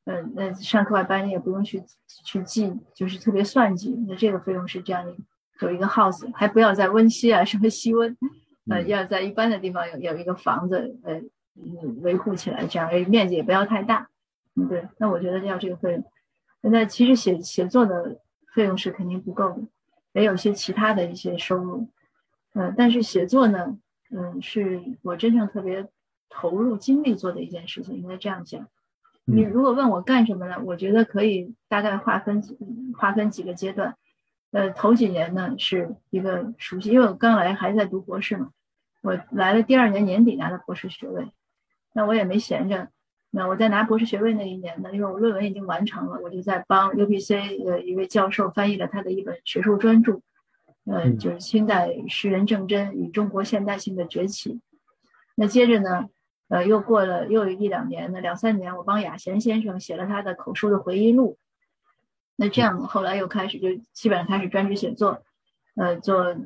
嗯，那上课外班你也不用去去记，就是特别算计。那这个费用是这样的，有一个 house，还不要在温西啊，什么西温，呃，要在一般的地方有有一个房子，呃，维护起来，这样面积也不要太大。嗯，对。那我觉得要这个费用。那其实写写作的费用是肯定不够的，也有些其他的一些收入。嗯，但是写作呢，嗯，是我真正特别投入精力做的一件事情，应该这样讲。你如果问我干什么呢？我觉得可以大概划分划分几个阶段。呃，头几年呢是一个熟悉，因为我刚来还在读博士嘛，我来了第二年年底拿的博士学位，那我也没闲着。那我在拿博士学位那一年呢，因为我论文已经完成了，我就在帮 UBC 的一位教授翻译了他的一本学术专著，呃，就是清代诗人郑真与中国现代性的崛起。那接着呢？呃，又过了又有一两年那，两三年，我帮雅贤先生写了他的口述的回忆录。那这样后来又开始就基本上开始专职写作，呃，做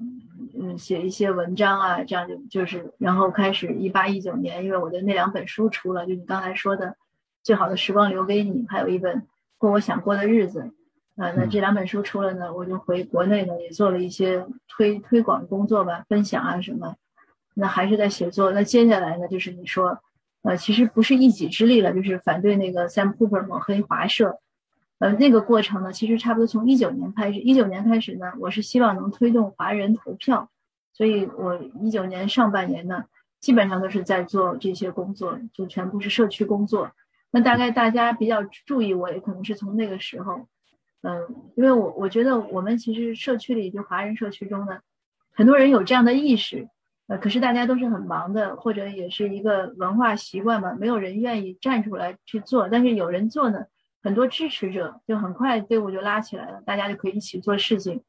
嗯写一些文章啊，这样就就是，然后开始一八一九年，因为我的那两本书出了，就你刚才说的《最好的时光留给你》，还有一本《过我想过的日子》。啊，那这两本书出了呢，我就回国内呢，也做了一些推推广工作吧，分享啊什么。那还是在写作。那接下来呢，就是你说，呃，其实不是一己之力了，就是反对那个 Sam Cooper 抹黑华社，呃，那个过程呢，其实差不多从一九年开始。一九年开始呢，我是希望能推动华人投票，所以我一九年上半年呢，基本上都是在做这些工作，就全部是社区工作。那大概大家比较注意我，也可能是从那个时候，嗯，因为我我觉得我们其实社区里就华人社区中呢，很多人有这样的意识。呃，可是大家都是很忙的，或者也是一个文化习惯吧，没有人愿意站出来去做。但是有人做呢，很多支持者就很快队伍就拉起来了，大家就可以一起做事情。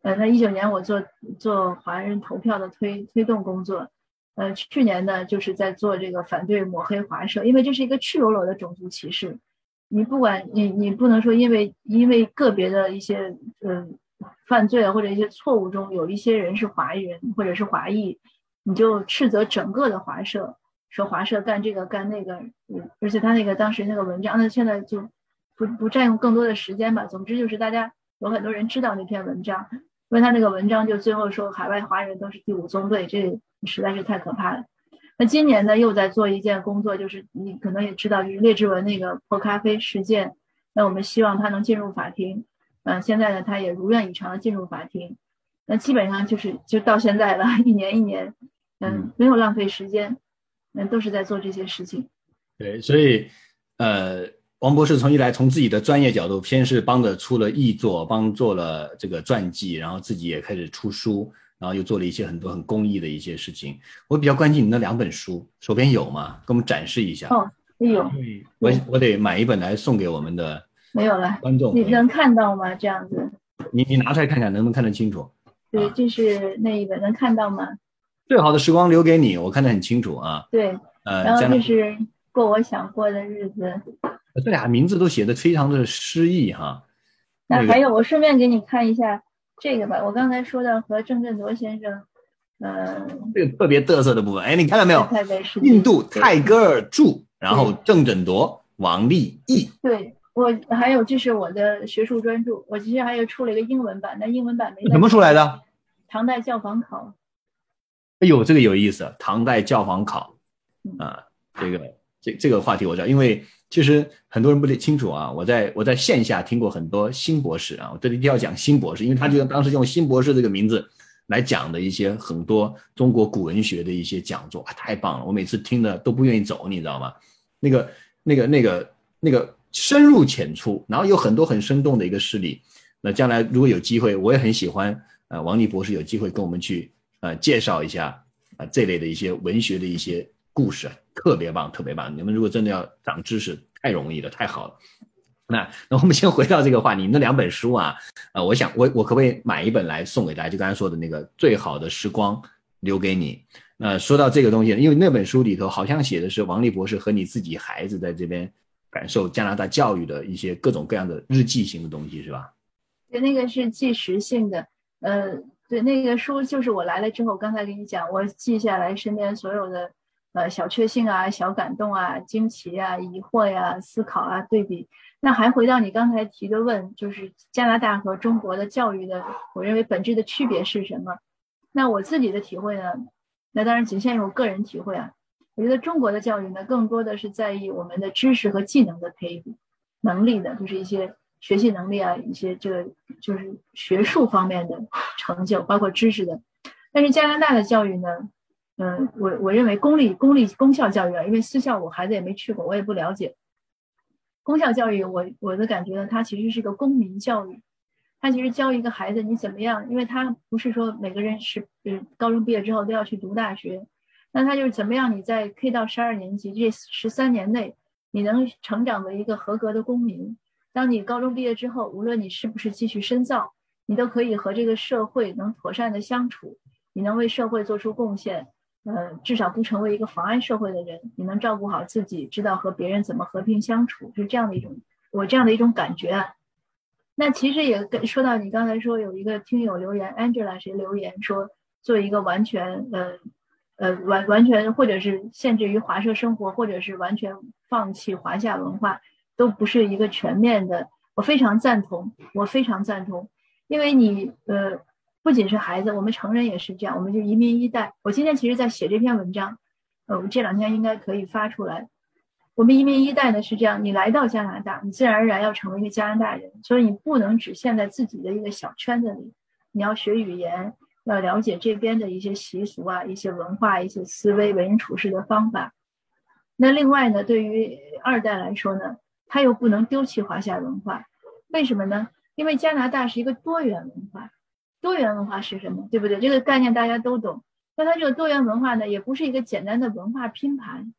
呃，那一九年我做做华人投票的推推动工作，呃，去年呢就是在做这个反对抹黑华社，因为这是一个赤裸裸的种族歧视。你不管你你不能说因为因为个别的一些嗯犯罪或者一些错误中有一些人是华人或者是华裔。你就斥责整个的华社，说华社干这个干那个，而且他那个当时那个文章，那现在就不不占用更多的时间吧。总之就是大家有很多人知道那篇文章，因为他那个文章就最后说海外华人都是第五宗罪，这实在是太可怕了。那今年呢又在做一件工作，就是你可能也知道，就是列治文那个破咖啡事件。那我们希望他能进入法庭，嗯，现在呢他也如愿以偿的进入法庭。那基本上就是就到现在了，一年一年。嗯，没有浪费时间，嗯，都是在做这些事情。对，所以，呃，王博士从一来从自己的专业角度，先是帮着出了译作，帮做了这个传记，然后自己也开始出书，然后又做了一些很多很公益的一些事情。我比较关心你那两本书，手边有吗？给我们展示一下。哦，有。我我得买一本来送给我们的。没有了。观众，你能看到吗？这样子。你你拿出来看看，能不能看得清楚？对，这是那一本，能看到吗？最好的时光留给你，我看得很清楚啊。对，呃，然后就是过我想过的日子。这俩名字都写的非常的诗意哈。那还有，我顺便给你看一下这个吧。我刚才说的和郑振铎先生，嗯，这个特别嘚瑟的部分，哎，你看到没有？印度泰戈尔著，然后郑振铎、王立义。对我还有，这是我的学术专著。我其实还有出了一个英文版，但英文版没。什么出来的？唐代教坊考。哎呦，这个有意思，唐代教坊考，啊，这个这这个话题我知道，因为其实很多人不太清楚啊。我在我在线下听过很多新博士啊，我这里一定要讲新博士，因为他就当时用新博士这个名字来讲的一些很多中国古文学的一些讲座啊，太棒了，我每次听的都不愿意走，你知道吗？那个那个那个那个深入浅出，然后有很多很生动的一个事例。那将来如果有机会，我也很喜欢，呃，王立博士有机会跟我们去。呃，介绍一下啊，这类的一些文学的一些故事，特别棒，特别棒。你们如果真的要长知识，太容易了，太好了。那那我们先回到这个话，你那两本书啊，呃，我想我我可不可以买一本来送给大家？就刚才说的那个最好的时光留给你。那说到这个东西，因为那本书里头好像写的是王丽博士和你自己孩子在这边感受加拿大教育的一些各种各样的日记型的东西，是吧？对，那个是纪实性的，呃。对，那个书就是我来了之后，刚才跟你讲，我记下来身边所有的，呃小确幸啊、小感动啊、惊奇啊、疑惑呀、思考啊、对比。那还回到你刚才提的问，就是加拿大和中国的教育的，我认为本质的区别是什么？那我自己的体会呢？那当然仅限于我个人体会啊。我觉得中国的教育呢，更多的是在意我们的知识和技能的培育，能力的，就是一些学习能力啊，一些这个就是学术方面的成就，包括知识的。但是加拿大的教育呢，嗯，我我认为公立公立公校教育啊，因为私校我孩子也没去过，我也不了解。公校教育，我我的感觉呢，它其实是个公民教育，它其实教一个孩子你怎么样，因为他不是说每个人是呃高中毕业之后都要去读大学。那他就是怎么样？你在 K 到十二年级这十三年内，你能成长为一个合格的公民。当你高中毕业之后，无论你是不是继续深造，你都可以和这个社会能妥善的相处，你能为社会做出贡献。呃，至少不成为一个妨碍社会的人。你能照顾好自己，知道和别人怎么和平相处，是这样的一种我这样的一种感觉啊。那其实也跟说到你刚才说有一个听友留言，Angela 谁留言说做一个完全呃。呃，完完全或者是限制于华社生活，或者是完全放弃华夏文化，都不是一个全面的。我非常赞同，我非常赞同，因为你呃，不仅是孩子，我们成人也是这样。我们就移民一代。我今天其实在写这篇文章，呃，我这两天应该可以发出来。我们移民一代呢是这样，你来到加拿大，你自然而然要成为一个加拿大人，所以你不能只限在自己的一个小圈子里，你要学语言。要了解这边的一些习俗啊，一些文化，一些思维、为人处事的方法。那另外呢，对于二代来说呢，他又不能丢弃华夏文化，为什么呢？因为加拿大是一个多元文化。多元文化是什么？对不对？这个概念大家都懂。那它这个多元文化呢，也不是一个简单的文化拼盘。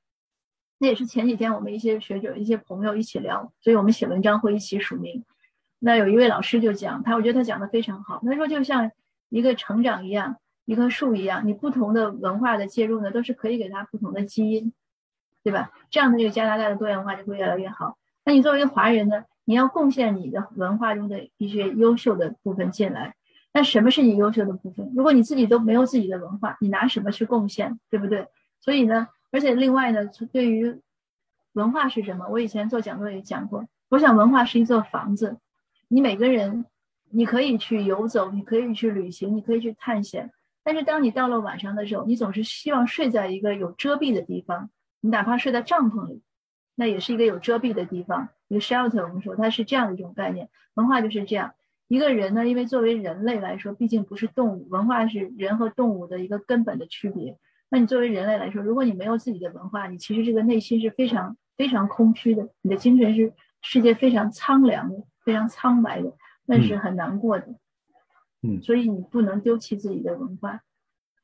那也是前几天我们一些学者、一些朋友一起聊，所以我们写文章会一起署名。那有一位老师就讲，他我觉得他讲的非常好。他说就像。一个成长一样，一棵树一样，你不同的文化的介入呢，都是可以给它不同的基因，对吧？这样的这个加拿大的多元化就会越来越好。那你作为一个华人呢，你要贡献你的文化中的一些优秀的部分进来。那什么是你优秀的部分？如果你自己都没有自己的文化，你拿什么去贡献，对不对？所以呢，而且另外呢，对于文化是什么？我以前做讲座也讲过，我想文化是一座房子，你每个人。你可以去游走，你可以去旅行，你可以去探险。但是当你到了晚上的时候，你总是希望睡在一个有遮蔽的地方。你哪怕睡在帐篷里，那也是一个有遮蔽的地方，一个 shelter。我们说它是这样的一种概念。文化就是这样。一个人呢，因为作为人类来说，毕竟不是动物，文化是人和动物的一个根本的区别。那你作为人类来说，如果你没有自己的文化，你其实这个内心是非常非常空虚的，你的精神是世界非常苍凉的，非常苍白的。那是很难过的，嗯，所以你不能丢弃自己的文化，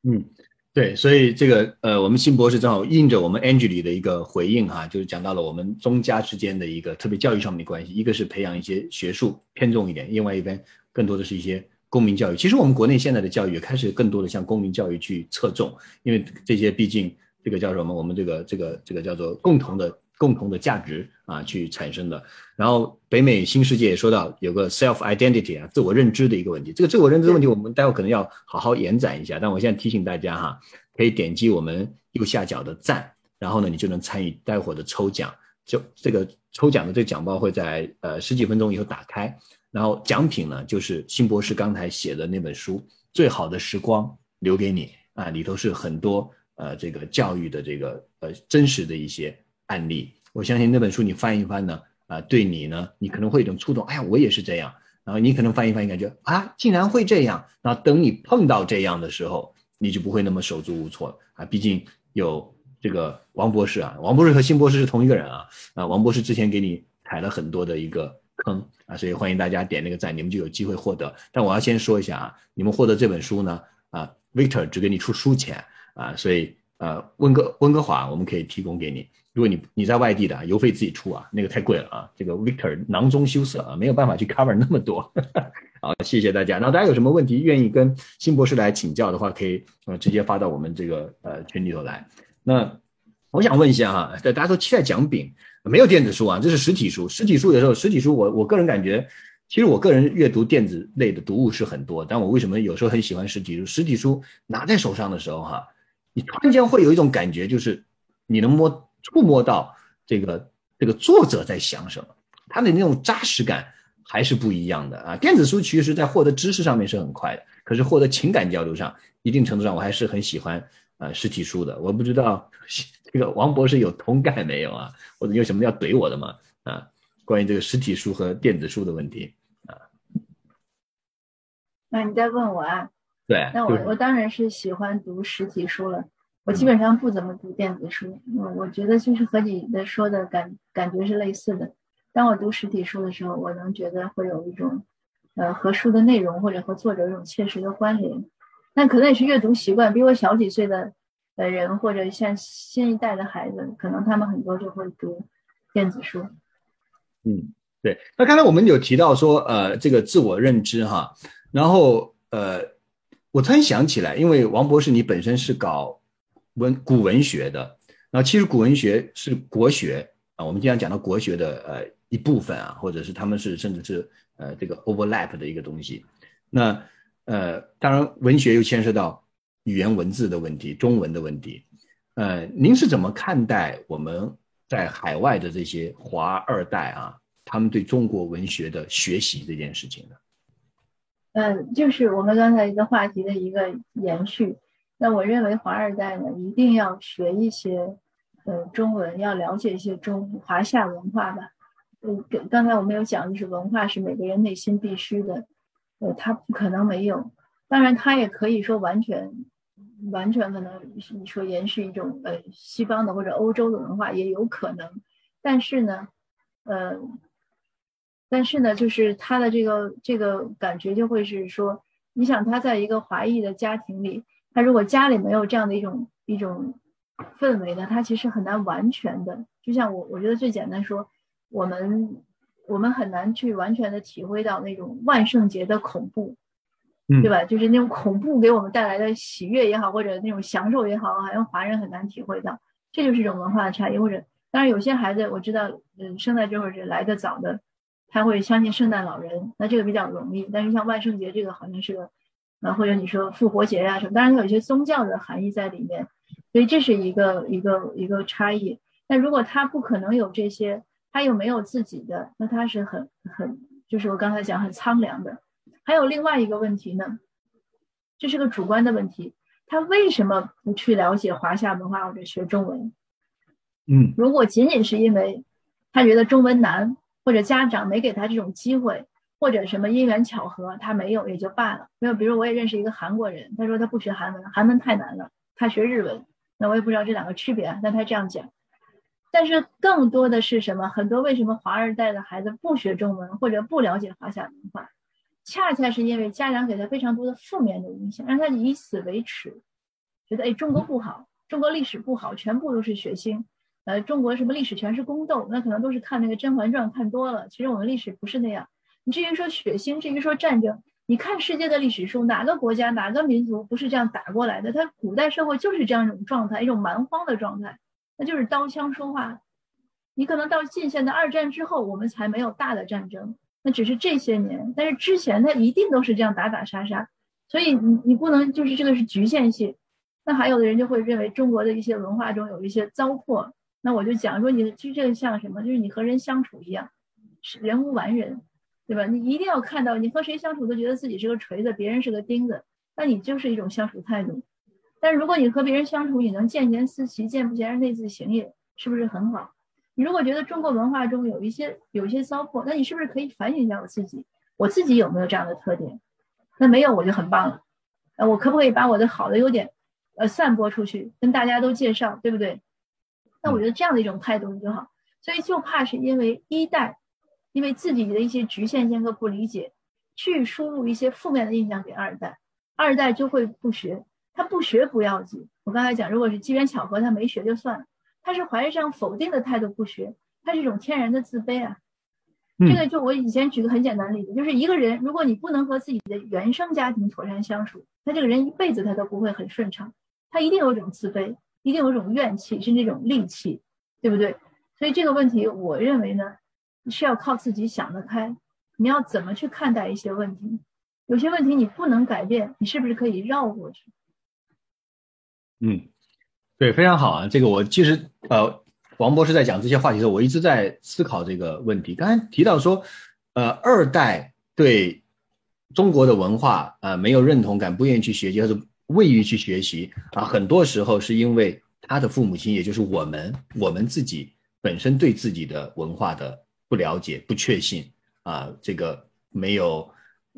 嗯，对，所以这个呃，我们新博士正好应着我们 Angie 的一个回应哈，就是讲到了我们宗家之间的一个特别教育上面的关系，一个是培养一些学术偏重一点，另外一边更多的是一些公民教育。其实我们国内现在的教育也开始更多的向公民教育去侧重，因为这些毕竟这个叫什么，我们这个这个这个叫做共同的。共同的价值啊，去产生的。然后北美新世界也说到有个 self identity 啊，自我认知的一个问题。这个自我认知的问题，我们待会可能要好好延展一下。但我现在提醒大家哈，可以点击我们右下角的赞，然后呢，你就能参与待会的抽奖。就这个抽奖的这个奖包会在呃十几分钟以后打开，然后奖品呢就是辛博士刚才写的那本书《最好的时光留给你》啊，里头是很多呃这个教育的这个呃真实的一些。案例，我相信那本书你翻一翻呢，啊，对你呢，你可能会有一种触动。哎呀，我也是这样。然后你可能翻一翻，感觉啊，竟然会这样。然后等你碰到这样的时候，你就不会那么手足无措啊。毕竟有这个王博士啊，王博士和辛博士是同一个人啊。啊，王博士之前给你踩了很多的一个坑啊，所以欢迎大家点那个赞，你们就有机会获得。但我要先说一下啊，你们获得这本书呢，啊，Victor 只给你出书钱啊，所以呃，温哥温哥华我们可以提供给你。如果你你在外地的，邮费自己出啊，那个太贵了啊。这个 Victor 囊中羞涩啊，没有办法去 cover 那么多。好，谢谢大家。然后大家有什么问题愿意跟辛博士来请教的话，可以呃直接发到我们这个呃群里头来。那我想问一下哈，大家都期待奖品，没有电子书啊，这是实体书。实体书有时候实体书，我我个人感觉，其实我个人阅读电子类的读物是很多，但我为什么有时候很喜欢实体书？实体书拿在手上的时候哈，你突然间会有一种感觉，就是。你能摸触摸到这个这个作者在想什么，他的那种扎实感还是不一样的啊。电子书其实在获得知识上面是很快的，可是获得情感交流上，一定程度上我还是很喜欢呃实体书的。我不知道 这个王博士有同感没有啊？或者有什么要怼我的吗？啊，关于这个实体书和电子书的问题啊？那你再问我啊？对，那我我当然是喜欢读实体书了。我基本上不怎么读电子书，我我觉得就是和你的说的感感觉是类似的。当我读实体书的时候，我能觉得会有一种，呃，和书的内容或者和作者一种切实的关联。那可能也是阅读习惯，比我小几岁的呃人或者像新一代的孩子，可能他们很多就会读电子书。嗯，对。那刚才我们有提到说，呃，这个自我认知哈，然后呃，我突然想起来，因为王博士你本身是搞。文古文学的，那其实古文学是国学啊，我们经常讲到国学的呃一部分啊，或者是他们是甚至是呃这个 overlap 的一个东西。那呃当然文学又牵涉到语言文字的问题，中文的问题。呃，您是怎么看待我们在海外的这些华二代啊，他们对中国文学的学习这件事情的？嗯，就是我们刚才一个话题的一个延续。那我认为华二代呢，一定要学一些，呃，中文，要了解一些中华夏文化吧。嗯，刚才我们有讲，就是文化是每个人内心必须的，呃，他不可能没有。当然，他也可以说完全，完全可能你说延续一种呃西方的或者欧洲的文化也有可能。但是呢，呃，但是呢，就是他的这个这个感觉就会是说，你想他在一个华裔的家庭里。他如果家里没有这样的一种一种氛围呢，他其实很难完全的。就像我，我觉得最简单说，我们我们很难去完全的体会到那种万圣节的恐怖，对吧？就是那种恐怖给我们带来的喜悦也好，或者那种享受也好，好像华人很难体会到。这就是一种文化的差异。或者，当然有些孩子我知道，嗯，生在这会儿来的早的，他会相信圣诞老人，那这个比较容易。但是像万圣节这个，好像是个。啊，或者你说复活节呀什么，当然它有一些宗教的含义在里面，所以这是一个一个一个差异。那如果他不可能有这些，他又没有自己的，那他是很很，就是我刚才讲很苍凉的。还有另外一个问题呢，这是个主观的问题，他为什么不去了解华夏文化或者学中文？嗯，如果仅仅是因为他觉得中文难，或者家长没给他这种机会。或者什么因缘巧合，他没有也就罢了。没有，比如我也认识一个韩国人，他说他不学韩文，韩文太难了，他学日文。那我也不知道这两个区别，但他这样讲。但是更多的是什么？很多为什么华二代的孩子不学中文或者不了解华夏文化，恰恰是因为家长给他非常多的负面的影响，让他以此为耻，觉得哎中国不好，中国历史不好，全部都是血腥。呃，中国什么历史全是宫斗，那可能都是看那个《甄嬛传》看多了。其实我们历史不是那样。你至于说血腥，至于说战争，你看世界的历史书，哪个国家、哪个民族不是这样打过来的？它古代社会就是这样一种状态，一种蛮荒的状态，那就是刀枪说话。你可能到近现代二战之后，我们才没有大的战争，那只是这些年，但是之前它一定都是这样打打杀杀。所以你你不能就是这个是局限性。那还有的人就会认为中国的一些文化中有一些糟粕。那我就讲说，你其实这个像什么？就是你和人相处一样，是人无完人。对吧？你一定要看到，你和谁相处都觉得自己是个锤子，别人是个钉子，那你就是一种相处态度。但如果你和别人相处，你能见贤思齐，见不贤而内自省也，是不是很好？你如果觉得中国文化中有一些有一些糟粕，那你是不是可以反省一下我自己？我自己有没有这样的特点？那没有，我就很棒了。呃，我可不可以把我的好的优点，呃，散播出去，跟大家都介绍，对不对？那我觉得这样的一种态度就好。所以就怕是因为一代。因为自己的一些局限性和不理解，去输入一些负面的印象给二代，二代就会不学。他不学不要紧，我刚才讲，如果是机缘巧合，他没学就算了。他是怀着这样否定的态度不学，他是一种天然的自卑啊。这个就我以前举个很简单的例子，就是一个人，如果你不能和自己的原生家庭妥善相处，他这个人一辈子他都不会很顺畅，他一定有一种自卑，一定有一种怨气，是那种戾气，对不对？所以这个问题，我认为呢。是要靠自己想得开，你要怎么去看待一些问题？有些问题你不能改变，你是不是可以绕过去？嗯，对，非常好啊。这个我其实呃，王博士在讲这些话题的时候，我一直在思考这个问题。刚才提到说，呃，二代对中国的文化啊没有认同感，不愿意去学习，或者未于去学习啊，很多时候是因为他的父母亲，也就是我们，我们自己本身对自己的文化的不了解、不确信啊，这个没有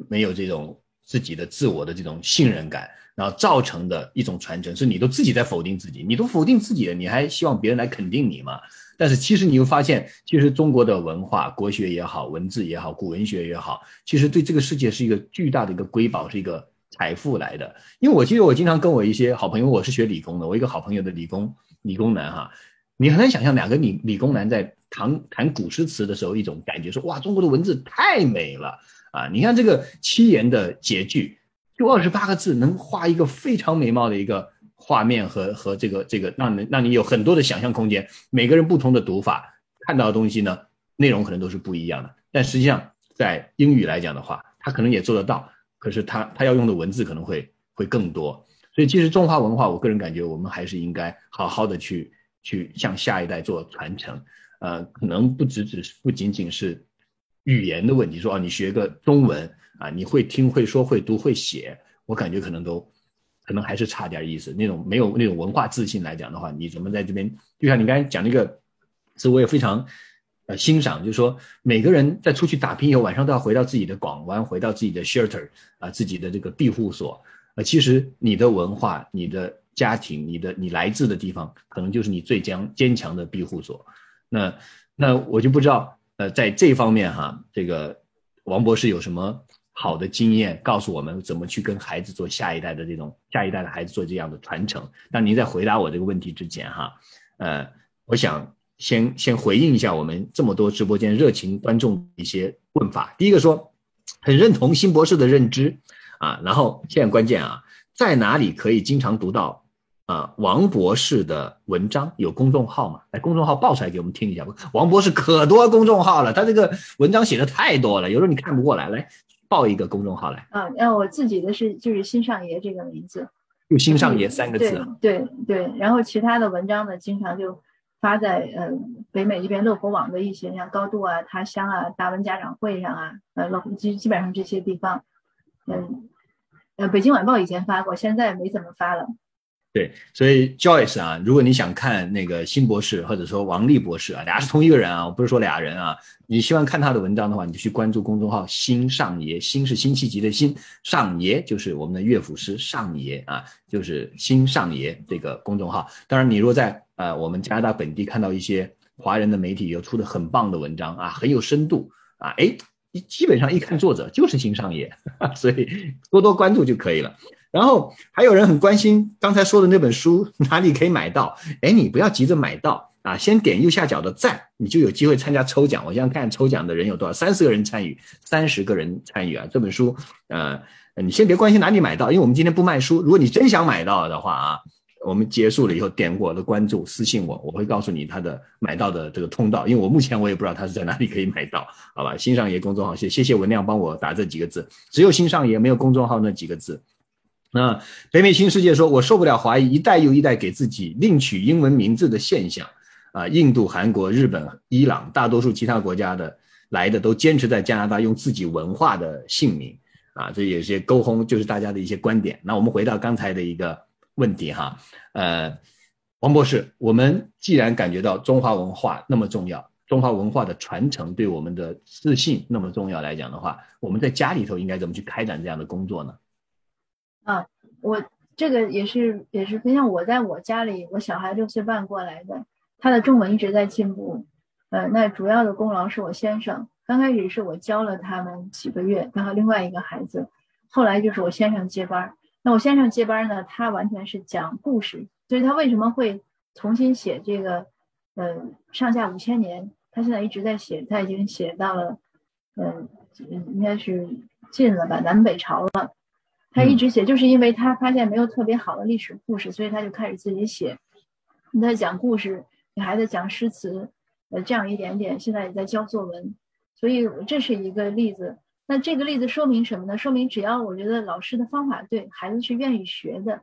没有这种自己的自我的这种信任感。然后造成的一种传承，是你都自己在否定自己，你都否定自己了，你还希望别人来肯定你吗？但是其实你会发现，其实中国的文化、国学也好，文字也好，古文学也好，其实对这个世界是一个巨大的一个瑰宝，是一个财富来的。因为我记得我经常跟我一些好朋友，我是学理工的，我一个好朋友的理工理工男哈，你很难想象两个理理工男在谈谈古诗词的时候，一种感觉说哇，中国的文字太美了啊！你看这个七言的结句。就二十八个字，能画一个非常美貌的一个画面和和这个这个，让你让你有很多的想象空间。每个人不同的读法，看到的东西呢，内容可能都是不一样的。但实际上，在英语来讲的话，他可能也做得到，可是他他要用的文字可能会会更多。所以，其实中华文化，我个人感觉，我们还是应该好好的去去向下一代做传承。呃，可能不只只是不仅仅是语言的问题，说哦，你学个中文。啊，你会听会说会读会写，我感觉可能都，可能还是差点意思。那种没有那种文化自信来讲的话，你怎么在这边？就像你刚才讲那个词，我也非常呃欣赏，就是说每个人在出去打拼以后，晚上都要回到自己的港湾，回到自己的 shelter 啊，自己的这个庇护所。呃，其实你的文化、你的家庭、你的你来自的地方，可能就是你最坚坚强的庇护所。那那我就不知道，呃，在这方面哈，这个王博士有什么？好的经验告诉我们怎么去跟孩子做下一代的这种下一代的孩子做这样的传承。那您在回答我这个问题之前，哈，呃，我想先先回应一下我们这么多直播间热情观众一些问法。第一个说，很认同新博士的认知啊，然后现在关键啊，在哪里可以经常读到？啊，王博士的文章有公众号吗？来，公众号报出来给我们听一下。王博士可多公众号了，他这个文章写的太多了，有时候你看不过来。来，报一个公众号来。啊，那我自己的是就是新上爷这个名字，就新上爷三个字。对对，然后其他的文章呢，经常就发在呃北美这边乐活网的一些像高度啊、他乡啊、大文家长会上啊，呃基基本上这些地方，嗯呃北京晚报以前发过，现在没怎么发了。对，所以 Joyce 啊，如果你想看那个新博士，或者说王力博士啊，俩是同一个人啊，我不是说俩人啊。你希望看他的文章的话，你就去关注公众号“新上爷”，新是辛弃疾的辛，上爷就是我们的乐府诗上爷啊，就是新上爷这个公众号。当然，你若在呃我们加拿大本地看到一些华人的媒体有出的很棒的文章啊，很有深度啊，哎，基本上一看作者就是新上业，所以多多关注就可以了。然后还有人很关心刚才说的那本书哪里可以买到？哎，你不要急着买到啊，先点右下角的赞，你就有机会参加抽奖。我现在看抽奖的人有多少？三十个人参与，三十个人参与啊！这本书，呃，你先别关心哪里买到，因为我们今天不卖书。如果你真想买到的话啊，我们结束了以后点我的关注，私信我，我会告诉你他的买到的这个通道。因为我目前我也不知道他是在哪里可以买到，好吧？新上爷公众号，谢谢谢文亮帮我打这几个字，只有新上爷没有公众号那几个字。那北美新世界说：“我受不了华裔一代又一代给自己另取英文名字的现象，啊，印度、韩国、日本、伊朗，大多数其他国家的来的都坚持在加拿大用自己文化的姓名，啊，这有些沟通就是大家的一些观点。那我们回到刚才的一个问题哈，呃，王博士，我们既然感觉到中华文化那么重要，中华文化的传承对我们的自信那么重要来讲的话，我们在家里头应该怎么去开展这样的工作呢？”啊，我这个也是也是分享。我在我家里，我小孩六岁半过来的，他的中文一直在进步。呃，那主要的功劳是我先生。刚开始是我教了他们几个月，然后另外一个孩子，后来就是我先生接班儿。那我先生接班呢，他完全是讲故事，所以他为什么会重新写这个？呃，上下五千年，他现在一直在写，他已经写到了，嗯，应该是近了吧，南北朝了。他一直写，就是因为他发现没有特别好的历史故事，所以他就开始自己写。你在讲故事，给孩子讲诗词，呃，这样一点点，现在也在教作文。所以这是一个例子。那这个例子说明什么呢？说明只要我觉得老师的方法对，孩子是愿意学的，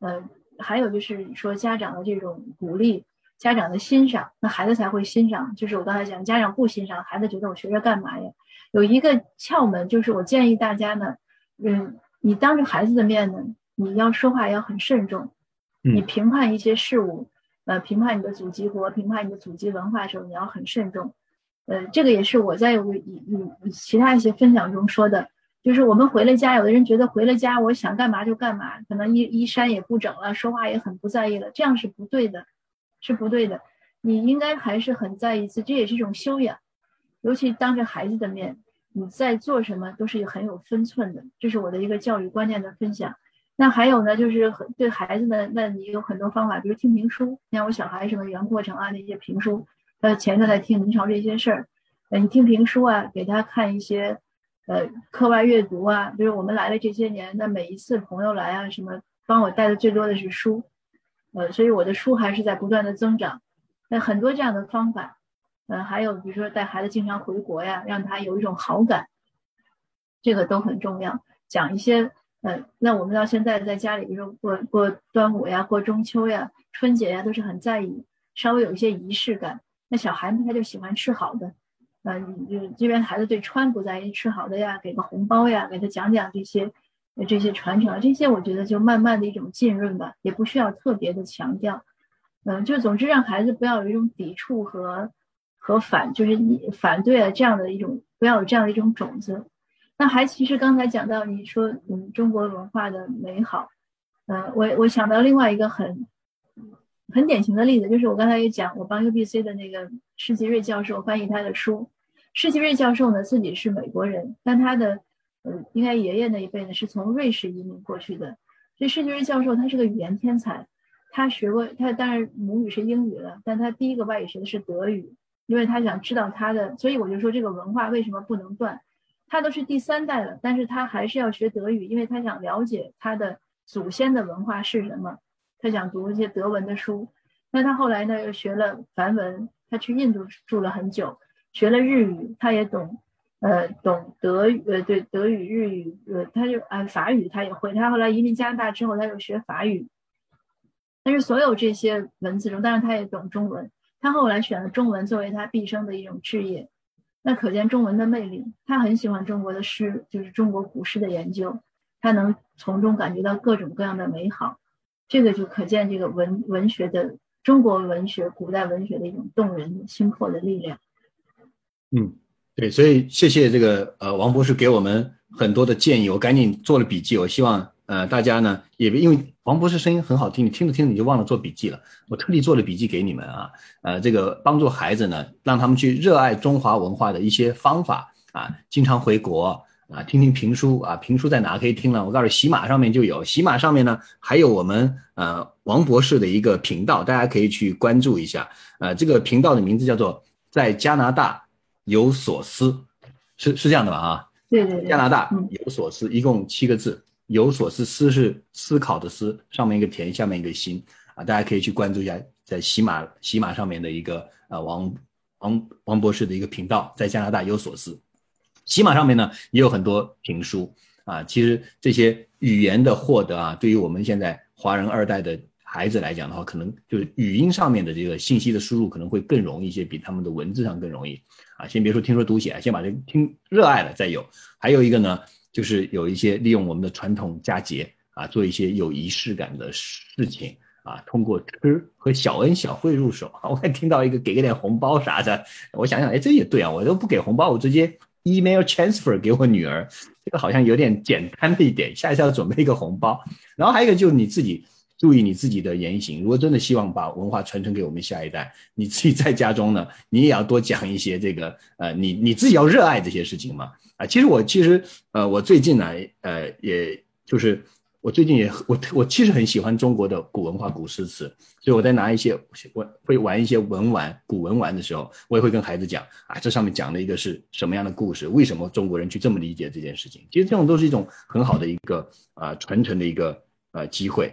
呃，还有就是说家长的这种鼓励，家长的欣赏，那孩子才会欣赏。就是我刚才讲，家长不欣赏，孩子觉得我学这干嘛呀？有一个窍门，就是我建议大家呢，嗯，你当着孩子的面呢，你要说话要很慎重，你评判一些事物，呃，评判你的祖籍国，评判你的祖籍文化的时候，你要很慎重。呃，这个也是我在以以其他一些分享中说的。就是我们回了家，有的人觉得回了家，我想干嘛就干嘛，可能衣衣衫也不整了，说话也很不在意了，这样是不对的，是不对的。你应该还是很在意自己，这也是一种修养。尤其当着孩子的面，你在做什么都是很有分寸的。这是我的一个教育观念的分享。那还有呢，就是对孩子的，那你有很多方法，比如听评书，像我小孩什么袁阔成啊那些评书，呃，前段在听明朝这些事儿，呃，你听评书啊，给他看一些。呃，课外阅读啊，比如我们来了这些年，那每一次朋友来啊，什么帮我带的最多的是书，呃，所以我的书还是在不断的增长。那很多这样的方法，呃，还有比如说带孩子经常回国呀，让他有一种好感，这个都很重要。讲一些，呃，那我们到现在在家里，比如说过过端午呀、过中秋呀、春节呀，都是很在意，稍微有一些仪式感。那小孩子他就喜欢吃好的。呃，就这边孩子对穿不在意，吃好的呀，给个红包呀，给他讲讲这些，这些传承，这些我觉得就慢慢的一种浸润吧，也不需要特别的强调。嗯，就总之让孩子不要有一种抵触和和反，就是你反对啊这样的一种，不要有这样的一种种子。那还其实刚才讲到你说嗯中国文化的美好，嗯，我我想到另外一个很很典型的例子，就是我刚才也讲，我帮 U B C 的那个施吉瑞教授翻译他的书。施吉瑞教授呢，自己是美国人，但他的，呃，应该爷爷那一辈呢是从瑞士移民过去的。所以施吉瑞教授他是个语言天才，他学过，他当然母语是英语了，但他第一个外语学的是德语，因为他想知道他的，所以我就说这个文化为什么不能断？他都是第三代了，但是他还是要学德语，因为他想了解他的祖先的文化是什么，他想读一些德文的书。那他后来呢又学了梵文，他去印度住了很久。学了日语，他也懂，呃，懂德语，呃，对，德语、日语，呃，他就啊，法语他也会。他后来移民加拿大之后，他又学法语。但是所有这些文字中，当然他也懂中文。他后来选了中文作为他毕生的一种志业，那可见中文的魅力。他很喜欢中国的诗，就是中国古诗的研究，他能从中感觉到各种各样的美好。这个就可见这个文文学的中国文学、古代文学的一种动人心魄的力量。嗯，对，所以谢谢这个呃王博士给我们很多的建议，我赶紧做了笔记。我希望呃大家呢也因为王博士声音很好听，你听着听着你就忘了做笔记了。我特地做了笔记给你们啊，呃这个帮助孩子呢，让他们去热爱中华文化的一些方法啊，经常回国啊，听听评书啊，评书在哪可以听呢？我告诉你，喜马上面就有，喜马上面呢还有我们呃王博士的一个频道，大家可以去关注一下。呃，这个频道的名字叫做在加拿大。有所思，是是这样的吧？啊，对对，加拿大有所思，一共七个字。有所思，思是思考的思，上面一个田，下面一个心啊，大家可以去关注一下，在喜马喜马上面的一个呃王王王博士的一个频道，在加拿大有所思。喜马上面呢也有很多评书啊，其实这些语言的获得啊，对于我们现在华人二代的。孩子来讲的话，可能就是语音上面的这个信息的输入可能会更容易一些，比他们的文字上更容易啊。先别说听说读写，先把这听热爱了再有。还有一个呢，就是有一些利用我们的传统佳节啊，做一些有仪式感的事情啊，通过吃和小恩小惠入手。我还听到一个给个点红包啥的，我想想，哎，这也对啊，我都不给红包，我直接 email transfer 给我女儿，这个好像有点简单的一点。下一次要准备一个红包，然后还有一个就是你自己。注意你自己的言行。如果真的希望把文化传承给我们下一代，你自己在家中呢，你也要多讲一些这个，呃，你你自己要热爱这些事情嘛。啊，其实我其实，呃，我最近呢，呃，也就是我最近也我我其实很喜欢中国的古文化、古诗词，所以我在拿一些我会玩一些文玩、古文玩的时候，我也会跟孩子讲啊，这上面讲的一个是什么样的故事？为什么中国人去这么理解这件事情？其实这种都是一种很好的一个啊传承的一个呃机会。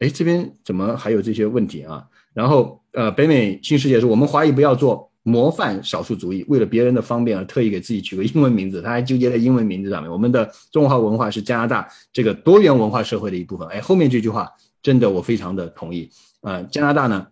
哎，这边怎么还有这些问题啊？然后，呃，北美新世界说，我们华裔不要做模范少数族裔，为了别人的方便而特意给自己取个英文名字，他还纠结在英文名字上面。我们的中华文化是加拿大这个多元文化社会的一部分。哎，后面这句话真的我非常的同意。呃，加拿大呢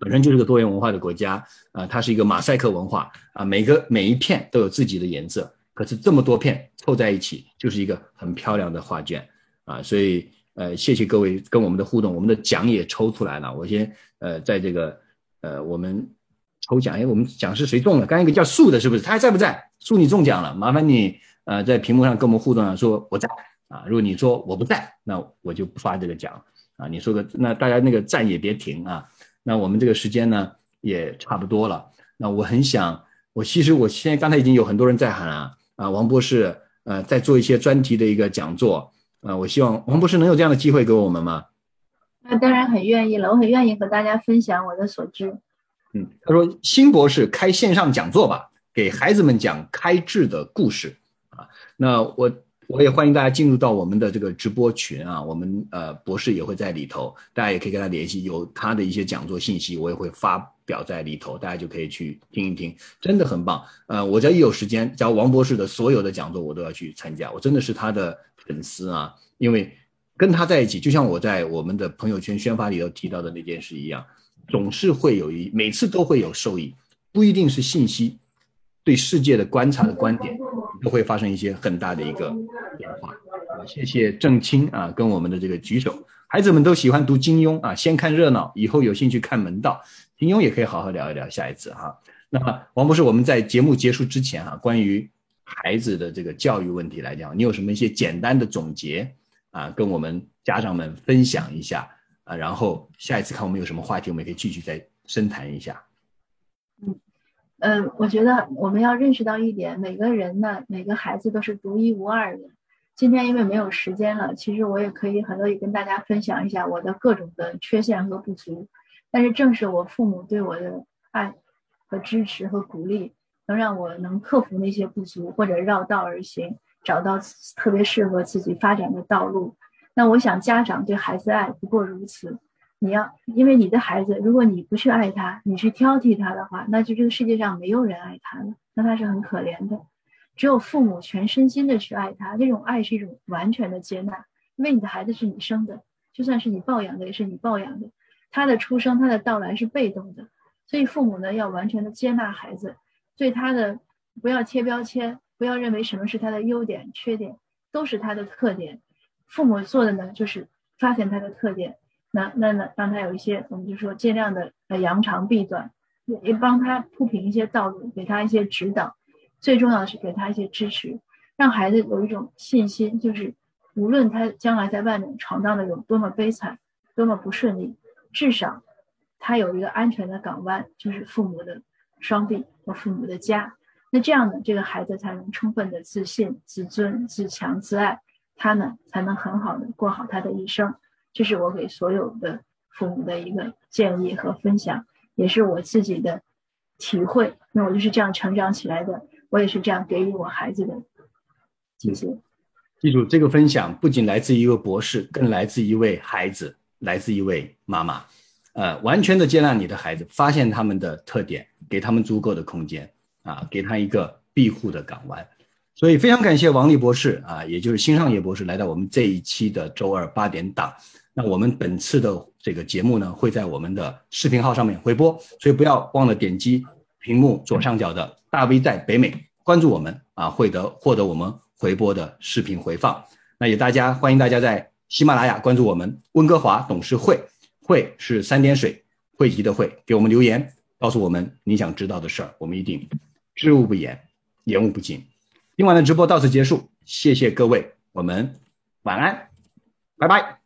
本身就是个多元文化的国家啊，它是一个马赛克文化啊，每个每一片都有自己的颜色，可是这么多片凑在一起就是一个很漂亮的画卷啊，所以呃，谢谢各位跟我们的互动，我们的奖也抽出来了，我先呃在这个呃我们抽奖，哎，我们奖是谁中了？刚一个叫树的，是不是？他还在不在？树你中奖了，麻烦你呃在屏幕上跟我们互动啊，说我在。啊，如果你说我不在，那我就不发这个奖啊。你说个，那大家那个赞也别停啊。那我们这个时间呢也差不多了。那我很想，我其实我现在刚才已经有很多人在喊啊啊，王博士呃在做一些专题的一个讲座啊。我希望王博士能有这样的机会给我们吗？那当然很愿意了，我很愿意和大家分享我的所知。嗯，他说新博士开线上讲座吧，给孩子们讲开智的故事啊。那我。我也欢迎大家进入到我们的这个直播群啊，我们呃博士也会在里头，大家也可以跟他联系，有他的一些讲座信息，我也会发表在里头，大家就可以去听一听，真的很棒。呃，我只要一有时间，只要王博士的所有的讲座我都要去参加，我真的是他的粉丝啊，因为跟他在一起，就像我在我们的朋友圈宣发里头提到的那件事一样，总是会有一每次都会有受益，不一定是信息。对世界的观察的观点都会发生一些很大的一个变化啊！谢谢郑清啊，跟我们的这个举手，孩子们都喜欢读金庸啊，先看热闹，以后有兴趣看门道。金庸也可以好好聊一聊，下一次哈。那么王博士，我们在节目结束之前哈，关于孩子的这个教育问题来讲，你有什么一些简单的总结啊，跟我们家长们分享一下啊？然后下一次看我们有什么话题，我们也可以继续再深谈一下。嗯。嗯，我觉得我们要认识到一点，每个人呢，每个孩子都是独一无二的。今天因为没有时间了，其实我也可以很乐意跟大家分享一下我的各种的缺陷和不足。但是正是我父母对我的爱和支持和鼓励，能让我能克服那些不足，或者绕道而行，找到特别适合自己发展的道路。那我想，家长对孩子爱不过如此。你要，因为你的孩子，如果你不去爱他，你去挑剔他的话，那就这个世界上没有人爱他了，那他是很可怜的。只有父母全身心的去爱他，这种爱是一种完全的接纳，因为你的孩子是你生的，就算是你抱养的，也是你抱养的。他的出生，他的到来是被动的，所以父母呢要完全的接纳孩子，对他的不要贴标签，不要认为什么是他的优点、缺点，都是他的特点。父母做的呢，就是发现他的特点。那那那让他有一些，我们就说尽量的扬长避短，也帮他铺平一些道路，给他一些指导。最重要的是给他一些支持，让孩子有一种信心，就是无论他将来在外面闯荡的有多么悲惨，多么不顺利，至少他有一个安全的港湾，就是父母的双臂和父母的家。那这样呢，这个孩子才能充分的自信、自尊、自强、自爱，他呢才能很好的过好他的一生。这是我给所有的父母的一个建议和分享，也是我自己的体会。那我就是这样成长起来的，我也是这样给予我孩子的。谢谢。记住，这个分享不仅来自一位博士，更来自一位孩子，来自一位妈妈。呃，完全的接纳你的孩子，发现他们的特点，给他们足够的空间啊，给他一个庇护的港湾。所以非常感谢王丽博士啊，也就是新上业博士来到我们这一期的周二八点档。那我们本次的这个节目呢，会在我们的视频号上面回播，所以不要忘了点击屏幕左上角的大 V 在北美关注我们啊，会得获得我们回播的视频回放。那也大家欢迎大家在喜马拉雅关注我们温哥华董事会，会是三点水汇集的会，给我们留言，告诉我们你想知道的事儿，我们一定知无不言，言无不尽。今晚的直播到此结束，谢谢各位，我们晚安，拜拜。